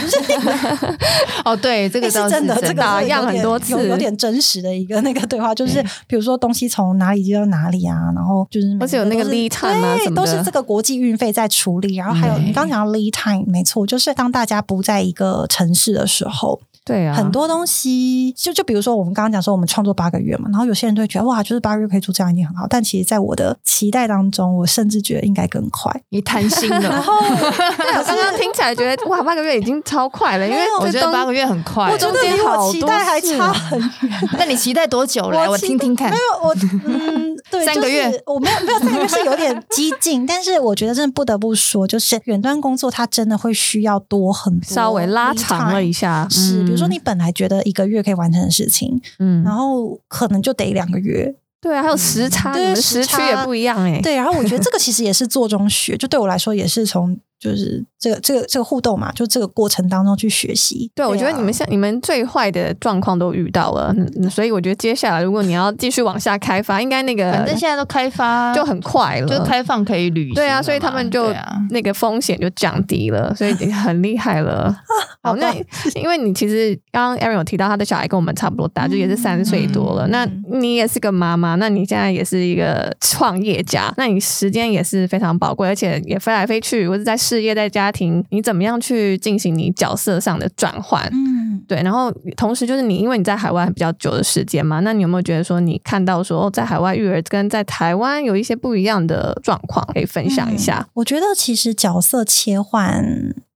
[LAUGHS] 哦，对，这个是真的，这个打样很多次，有有点真实的一个那个对话，就是比如说东西从哪里寄到哪里啊，然后就是而且有那个 lead time 啊什么的，都是这个国际运费在处理。然后还有你刚刚讲到 lead time，没错，就是当大家不在一个城市的时候。对啊，很多东西就就比如说我们刚刚讲说我们创作八个月嘛，然后有些人都会觉得哇，就是八个月可以做这样已经很好，但其实在我的期待当中，我甚至觉得应该更快。你贪心了，[LAUGHS] 然后我刚刚听起来觉得哇，八个月已经超快了，因为我觉得八个月很快，我觉得比我期待还差很远。那你期待多久了？我听听看。没有我嗯，对，三个月，我没有没有三个月是有点激进，但是我觉得真的不得不说，就是远端工作它真的会需要多很多，稍微拉长了一下，是比如说你本来觉得。一个月可以完成的事情，嗯，然后可能就得两个月，对啊，还有时差，对，时区也不一样哎，对，然后我觉得这个其实也是做中学，就对我来说也是从。就是这个这个这个互动嘛，就这个过程当中去学习。对，我觉得你们像你们最坏的状况都遇到了，所以我觉得接下来如果你要继续往下开发，应该那个反正现在都开发就很快了，就开放可以旅行。对啊，所以他们就那个风险就降低了，所以已经很厉害了。[LAUGHS] 好，那因为你其实刚刚 Erin 有提到他的小孩跟我们差不多大，就也是三岁多了。那你也是个妈妈，那你现在也是一个创业家，那你时间也是非常宝贵，而且也飞来飞去，或者在。事业在家庭，你怎么样去进行你角色上的转换？嗯，对。然后同时就是你，因为你在海外比较久的时间嘛，那你有没有觉得说你看到说在海外育儿跟在台湾有一些不一样的状况，可以分享一下？嗯，我觉得其实角色切换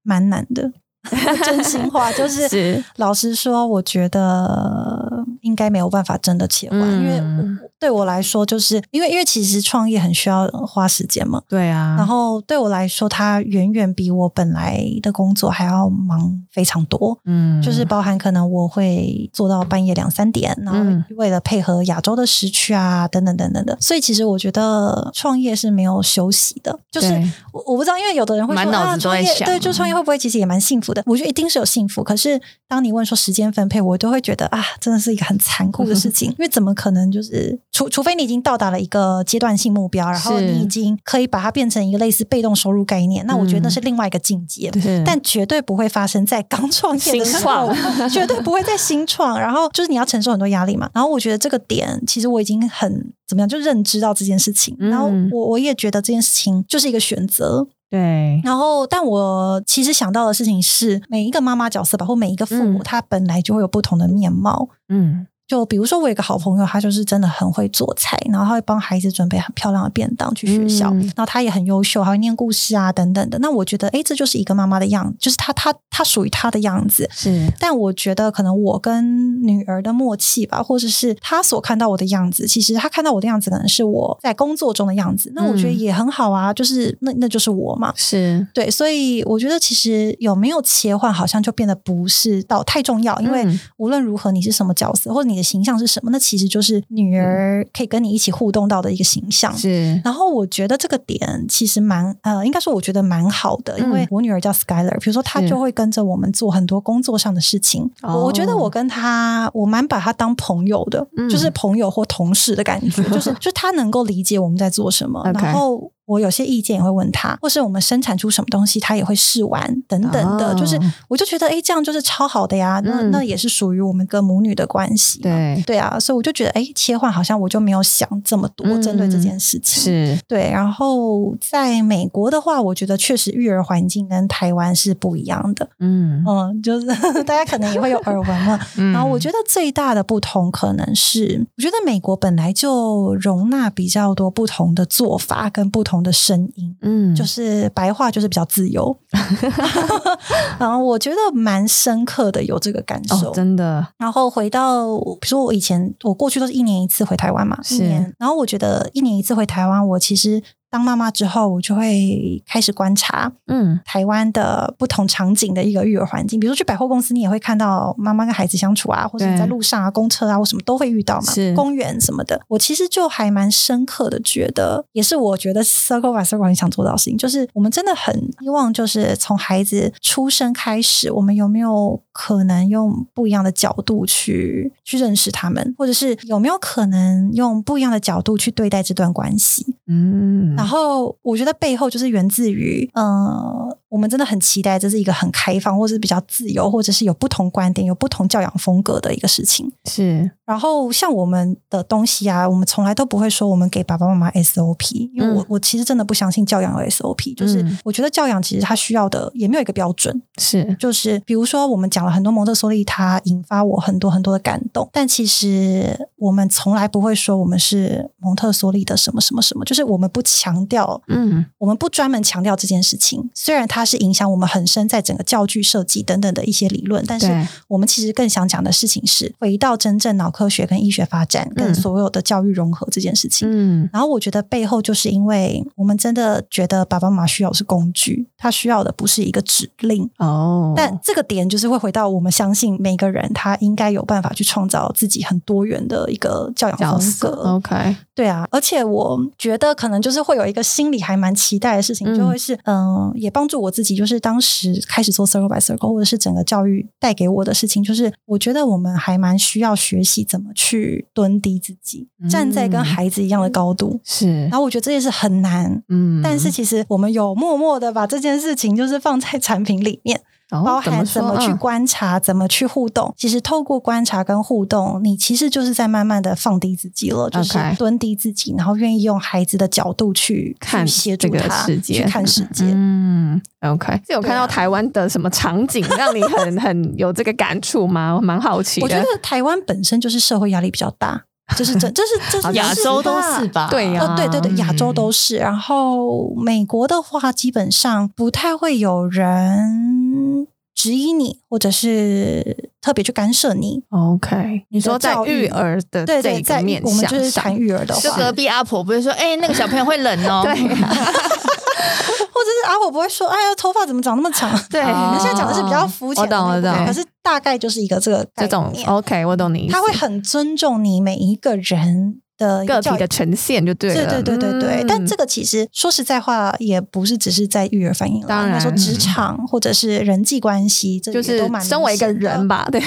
蛮难的。[LAUGHS] [LAUGHS] 真心话就，是老实说，我觉得应该没有办法真的切换，嗯、因为对我来说，就是因为因为其实创业很需要花时间嘛。对啊。然后对我来说，它远远比我本来的工作还要忙非常多。嗯。就是包含可能我会做到半夜两三点，然后为了配合亚洲的时区啊，等等等等的。所以其实我觉得创业是没有休息的。就是我我不知道，因为有的人会说啊，创业对，就创业会不会其实也蛮幸福的？我觉得一定是有幸福，可是当你问说时间分配，我都会觉得啊，真的是一个很残酷的事情。[LAUGHS] 因为怎么可能就是除除非你已经到达了一个阶段性目标，然后你已经可以把它变成一个类似被动收入概念，那我觉得那是另外一个境界。但绝对不会发生在刚创业的时候，[LAUGHS] 绝对不会在新创。然后就是你要承受很多压力嘛。然后我觉得这个点其实我已经很怎么样，就认知到这件事情。然后我我也觉得这件事情就是一个选择。对，然后，但我其实想到的事情是，每一个妈妈角色吧，或每一个父母，他本来就会有不同的面貌，嗯。就比如说，我有一个好朋友，他就是真的很会做菜，然后他会帮孩子准备很漂亮的便当去学校，嗯、然后他也很优秀，还会念故事啊等等的。那我觉得，哎，这就是一个妈妈的样子，就是他他他属于他的样子。是，但我觉得可能我跟女儿的默契吧，或者是他所看到我的样子，其实他看到我的样子可能是我在工作中的样子。那我觉得也很好啊，就是那那就是我嘛。是对，所以我觉得其实有没有切换，好像就变得不是到太重要，因为无论如何你是什么角色，或者你。的形象是什么？那其实就是女儿可以跟你一起互动到的一个形象。是，然后我觉得这个点其实蛮呃，应该说我觉得蛮好的，因为我女儿叫 Skyler，比如说她就会跟着我们做很多工作上的事情。我我觉得我跟她，我蛮把她当朋友的，就是朋友或同事的感觉，就是 [LAUGHS] 就她能够理解我们在做什么，然后。我有些意见也会问他，或是我们生产出什么东西，他也会试玩等等的。哦、就是我就觉得，哎，这样就是超好的呀。那、嗯、那也是属于我们跟母女的关系。对对啊，所以我就觉得，哎，切换好像我就没有想这么多针对这件事情。嗯、是对。然后在美国的话，我觉得确实育儿环境跟台湾是不一样的。嗯嗯，就是 [LAUGHS] 大家可能也会有耳闻嘛。[LAUGHS] 嗯、然后我觉得最大的不同可能是，我觉得美国本来就容纳比较多不同的做法跟不同的声音。嗯，就是白话就是比较自由。[LAUGHS] [LAUGHS] 然后我觉得蛮深刻的有这个感受，哦、真的。然后回到，比如说我以前我过去都是一年一次回台湾嘛，一年。然后我觉得一年一次回台湾，我其实。当妈妈之后，我就会开始观察，嗯，台湾的不同场景的一个育儿环境。比如说去百货公司，你也会看到妈妈跟孩子相处啊，或者你在路上啊、公车啊，我什么都会遇到嘛。是公园什么的，我其实就还蛮深刻的觉得，也是我觉得 Circle by Circle 很想做到的事情，就是我们真的很希望，就是从孩子出生开始，我们有没有可能用不一样的角度去去认识他们，或者是有没有可能用不一样的角度去对待这段关系？嗯。然然后我觉得背后就是源自于，嗯、我们真的很期待这是一个很开放，或者是比较自由，或者是有不同观点、有不同教养风格的一个事情。是。然后像我们的东西啊，我们从来都不会说我们给爸爸妈妈 SOP，因为我、嗯、我其实真的不相信教养有 SOP，就是我觉得教养其实它需要的也没有一个标准。是。就是比如说我们讲了很多蒙特梭利，它引发我很多很多的感动，但其实我们从来不会说我们是蒙特梭利的什么什么什么，就是我们不强。强调，嗯，我们不专门强调这件事情，虽然它是影响我们很深，在整个教具设计等等的一些理论，但是我们其实更想讲的事情是回到真正脑科学跟医学发展跟所有的教育融合这件事情。嗯，然后我觉得背后就是因为我们真的觉得爸爸妈妈需要的是工具，他需要的不是一个指令哦。但这个点就是会回到我们相信每个人他应该有办法去创造自己很多元的一个教养风格。OK，对啊，而且我觉得可能就是会。有一个心里还蛮期待的事情，就会是嗯、呃，也帮助我自己。就是当时开始做 Circle by Circle，或者是整个教育带给我的事情，就是我觉得我们还蛮需要学习怎么去蹲低自己，嗯、站在跟孩子一样的高度。是，然后我觉得这件事很难，嗯，但是其实我们有默默的把这件事情就是放在产品里面。包含怎么去观察，怎么去互动。其实透过观察跟互动，你其实就是在慢慢的放低自己了，就是蹲低自己，然后愿意用孩子的角度去看协助他世界，去看世界。嗯，OK。有看到台湾的什么场景让你很 [LAUGHS] 很有这个感触吗？我蛮好奇的。我觉得台湾本身就是社会压力比较大，就是这，这是这是亚洲都是吧？对呀，对对对，亚洲都是。然后美国的话，基本上不太会有人。质疑你，或者是特别去干涉你。OK，你说在育儿的这一个面向，我们就是谈育儿的话，就隔壁阿婆不会说：“哎、欸，那个小朋友会冷哦。”对，[LAUGHS] [LAUGHS] [LAUGHS] 或者是阿婆不会说：“哎呀，头发怎么长那么长？” [LAUGHS] 对，现在讲的是比较肤浅的，我懂，我懂。可是大概就是一个这个这种 OK，我懂你意思。他会很尊重你每一个人。的个体的呈现就对了，对对对对对。嗯、但这个其实说实在话，也不是只是在育儿反应，当然说职场或者是人际关系，这就是身为一个人吧，[LAUGHS] 对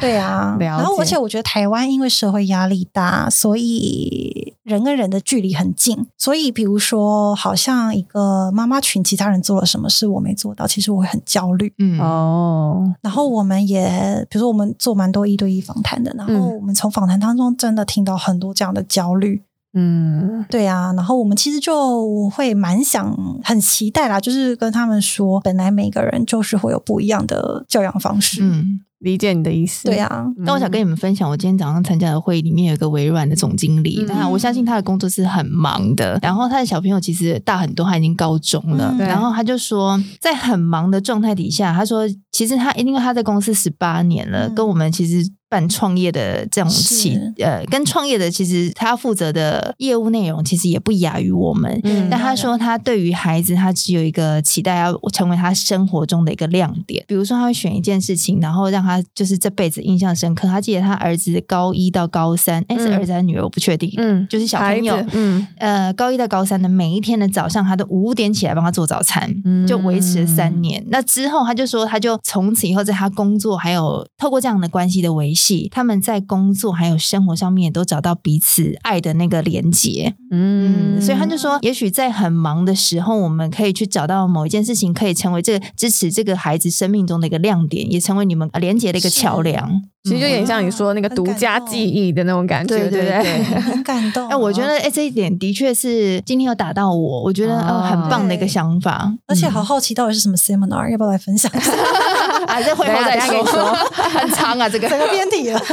对啊。然后而且我觉得台湾因为社会压力大，所以人跟人的距离很近，所以比如说好像一个妈妈群，其他人做了什么事我没做到，其实我会很焦虑。嗯哦。然后我们也比如说我们做蛮多一对一访谈的，然后我们从访谈当中真的听到很多这样的。焦虑，嗯，对啊，然后我们其实就会蛮想、很期待啦，就是跟他们说，本来每个人就是会有不一样的教养方式，嗯，理解你的意思，对啊。那我想跟你们分享，我今天早上参加的会议里面有一个微软的总经理，那、嗯、我相信他的工作是很忙的，然后他的小朋友其实大很多，他已经高中了，嗯、然后他就说，在很忙的状态底下，他说，其实他因为他在公司十八年了，嗯、跟我们其实。办创业的这种企是呃，跟创业的其实他负责的业务内容其实也不亚于我们。嗯，但他说他对于孩子，他只有一个期待，要成为他生活中的一个亮点。比如说，他会选一件事情，然后让他就是这辈子印象深刻。他记得他儿子高一到高三，哎、嗯，是儿子还是女儿？我不确定。嗯，就是小朋友，嗯，呃，高一到高三的每一天的早上，他都五点起来帮他做早餐，就维持了三年。嗯、那之后，他就说，他就从此以后在他工作，还有透过这样的关系的维系，他们在工作还有生活上面也都找到彼此爱的那个连接。嗯，所以他就说，也许在很忙的时候，我们可以去找到某一件事情，可以成为这个支持这个孩子生命中的一个亮点，也成为你们连接的一个桥梁。其实就有点像你说那个独家记忆的那种感觉，对对对，很感 [LAUGHS] 动。哎，我觉得哎，这一点的确是今天有打到我，我觉得呃很棒的一个想法，而且好好奇到底是什么 seminar，要不要来分享一下？[LAUGHS] 啊，这回头再说，[LAUGHS] 很长啊，这个整个偏题了。[LAUGHS]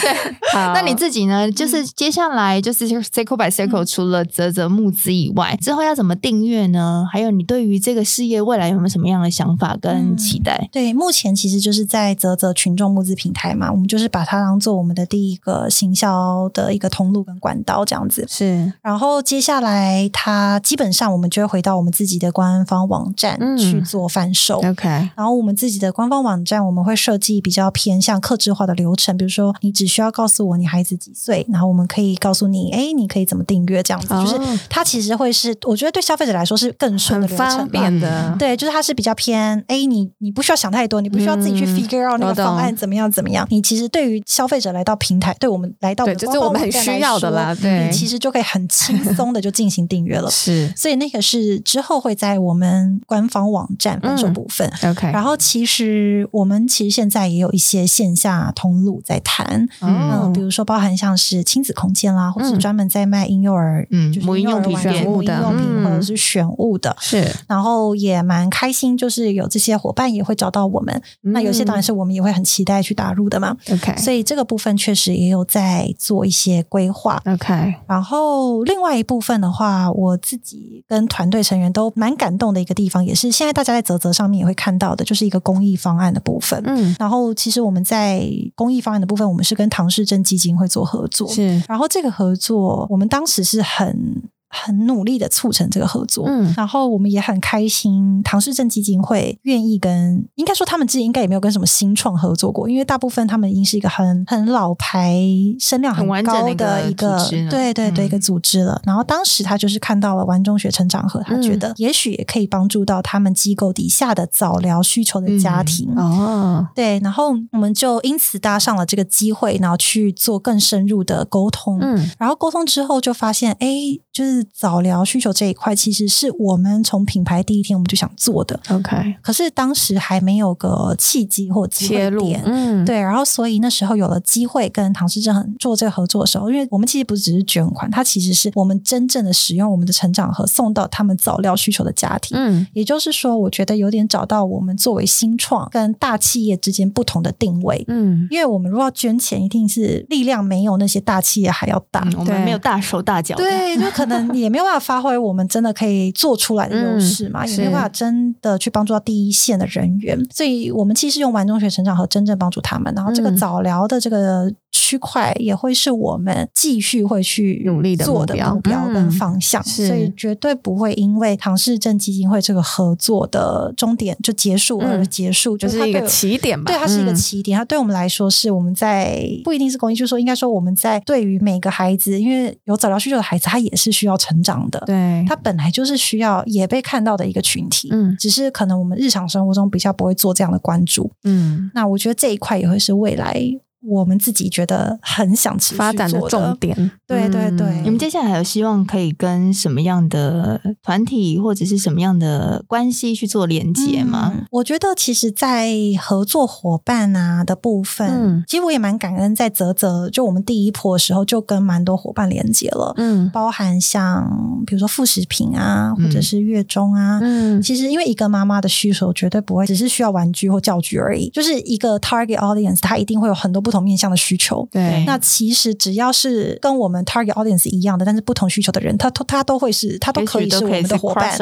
对，好，那你自己呢？就是接下来就是 Circle by Circle，除了泽泽募资以外，之后要怎么订阅呢？还有你对于这个事业未来有没有什么样的想法跟期待？对，目前其实就是在泽泽群众募资平台嘛，我们就是把它当做我们的第一个行销的一个通路跟管道这样子。是，然后接下来它基本上我们就会回到我们自己的官方网站去做贩售。OK，然后我们自己的官方网站我们会设计比较偏向客制化的流程，比如说你只需要告诉我你孩子几岁，然后我们可以告诉你，哎，你可以怎么订阅这样子，就是它其实会是我觉得对消费者来说是更顺的流程，方便的。对，就是它是比较偏，哎，你你不需要想太多，你不需要自己去 figure out 那个方案怎么样怎么样，你其实对于消费者来到平台，对我们来到我们需要的啦，对，你其实就可以很轻松的就进行订阅了。[LAUGHS] 是，所以那个是之后会在我们官方网站分售部分。OK，然后其实我们其实现在也有一些线下通路在谈，嗯，比如说包含像是亲子空间啦，或是专门在卖婴幼儿，嗯，就是母婴用品、选物的，用品或者是选物的，是。然后也蛮开心，就是有这些伙伴也会找到我们。那有些当然是我们也会很期待去打入的嘛。OK，所以这个部分确实也有在做一些规划。OK，然后另外一部分的话，我自己跟团队成员都蛮感动的一个地方，也是现在大家在泽泽上面也会看到的，就是一个公益方案的部分。嗯，然后其实我们在公益方案的部分，我们是跟唐氏症基金会做合作。是，然后这个合作，我们当时是很。很努力的促成这个合作，嗯，然后我们也很开心，唐氏症基金会愿意跟，应该说他们自己应该也没有跟什么新创合作过，因为大部分他们已经是一个很很老牌、声量很高的一个，个对对对、嗯、一个组织了。然后当时他就是看到了玩中学成长和，他觉得也许也可以帮助到他们机构底下的早疗需求的家庭、嗯、哦，对，然后我们就因此搭上了这个机会，然后去做更深入的沟通，嗯，然后沟通之后就发现，哎，就是。早疗需求这一块，其实是我们从品牌第一天我们就想做的。OK，可是当时还没有个契机或机会点，切入，嗯，对。然后所以那时候有了机会跟唐氏症做这个合作的时候，因为我们其实不是只是捐款，它其实是我们真正的使用我们的成长盒送到他们早疗需求的家庭。嗯，也就是说，我觉得有点找到我们作为新创跟大企业之间不同的定位。嗯，因为我们如果要捐钱，一定是力量没有那些大企业还要大，嗯、我们没有大手大脚，对，就可能。也没有办法发挥我们真的可以做出来的优势嘛，嗯、也没有办法真的去帮助到第一线的人员，所以我们其实用玩中学成长和真正帮助他们，然后这个早疗的这个。区块也会是我们继续会去努力的做的目标跟方向，嗯、所以绝对不会因为唐氏症基金会这个合作的终点就结束而结束，嗯、就是一个起点吧。对，它是一个起点，它对我们来说是我们在不一定是公益，就是说应该说我们在对于每个孩子，因为有早疗需求的孩子，他也是需要成长的，对，他本来就是需要也被看到的一个群体，嗯，只是可能我们日常生活中比较不会做这样的关注，嗯，那我觉得这一块也会是未来。我们自己觉得很想持续发展的重点，对对对。你们接下来还有希望可以跟什么样的团体或者是什么样的关系去做连接吗？嗯，我觉得其实，在合作伙伴啊的部分，嗯，其实我也蛮感恩，在泽泽就我们第一波的时候就跟蛮多伙伴连接了，嗯，包含像比如说副食品啊，或者是月中啊，嗯，其实因为一个妈妈的需求绝对不会只是需要玩具或教具而已，就是一个 target audience，它一定会有很多不同面向的需求，对，那其实只要是跟我们 target audience 一样的，但是不同需求的人，他他他都会是，他都可以是我们的伙伴。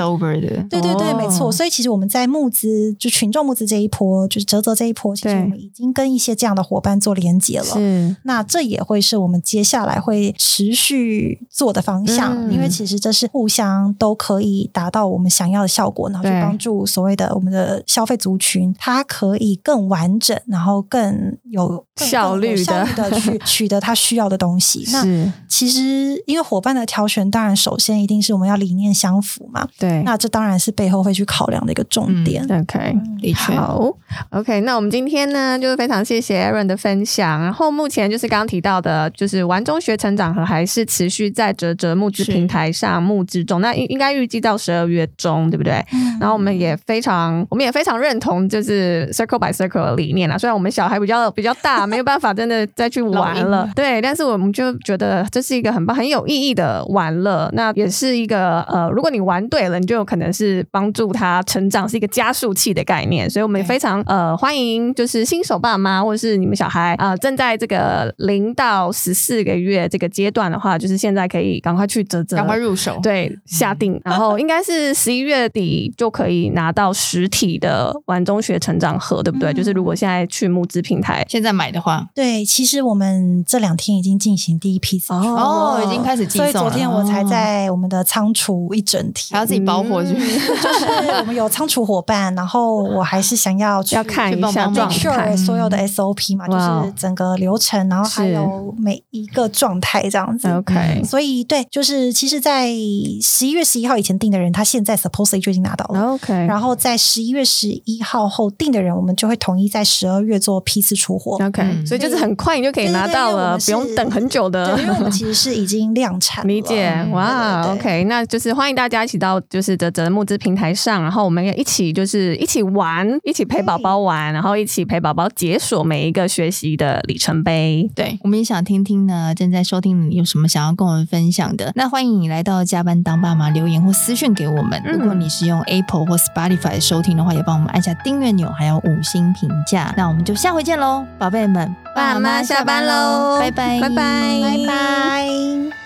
对对对，没错。所以其实我们在募资，就群众募资这一波，就是泽泽这一波，其实我们已经跟一些这样的伙伴做连接了。是，那这也会是我们接下来会持续做的方向，因为其实这是互相都可以达到我们想要的效果，然后去帮助所谓的我们的消费族群，它可以更完整，然后更有。更效率的的去 [LAUGHS] 取得他需要的东西。那其实因为伙伴的挑选，当然首先一定是我们要理念相符嘛。对，那这当然是背后会去考量的一个重点。嗯、OK，的确。好，OK，那我们今天呢，就是非常谢谢 Aaron 的分享。然后目前就是刚刚提到的，就是玩中学成长和还是持续在折折募资平台上募资中。那应应该预计到十二月中，对不对？嗯、然后我们也非常，我们也非常认同就是 Circle by Circle 的理念啦。虽然我们小孩比较比较大，没有办法真的再去玩了，对，但是我们就觉得这是一个很棒、很有意义的玩乐。那也是一个呃，如果你玩对了，你就有可能是帮助他成长，是一个加速器的概念。所以我们也非常呃欢迎，就是新手爸妈或者是你们小孩啊、呃，正在这个零到十四个月这个阶段的话，就是现在可以赶快去折折，赶快入手，对，下定，然后应该是十一月底就可以拿到实体的玩中学成长盒，对不对？嗯、就是如果现在去募资平台现在买的话，对，其实我们这两天已经进行第一批次哦，已经开始寄送了。所以昨天我才在我们的仓储一整天，还要自己包货去、嗯，[LAUGHS] 就是我们有仓储伙伴，然后我还是想要去要看一下状态，所有的 SOP 嘛，就是整个流程，然后还有每一个状态这样子。OK，所以对，就是其实，在十一月十一号以前订的人，他现在 supposedly 就已经拿到了。OK，然后在十一月十一号后订的人，我们就会统一在十二月做批次出货。OK，、嗯、所以就是很快你就可以拿到了，不用等很久的。因为我们其实是已经 [LAUGHS] 量产了。理解，哇，OK，那就是欢迎大家一起到就是泽泽募资平台上，然后我们也一起就是一起玩，一起陪宝宝玩，然后一起陪宝宝解锁每一个学习的里程碑。对，我们也想听听呢，正在收听你有什么想要跟我们分享的？那欢迎你来到加班当爸妈留言或私讯给我们。如果你是用 Apple 或 Spotify 收听的话，也帮我们按下订阅钮，还有五星评价。那我们就下回见喽，宝贝们，爸妈下班喽，拜拜，拜拜，拜拜。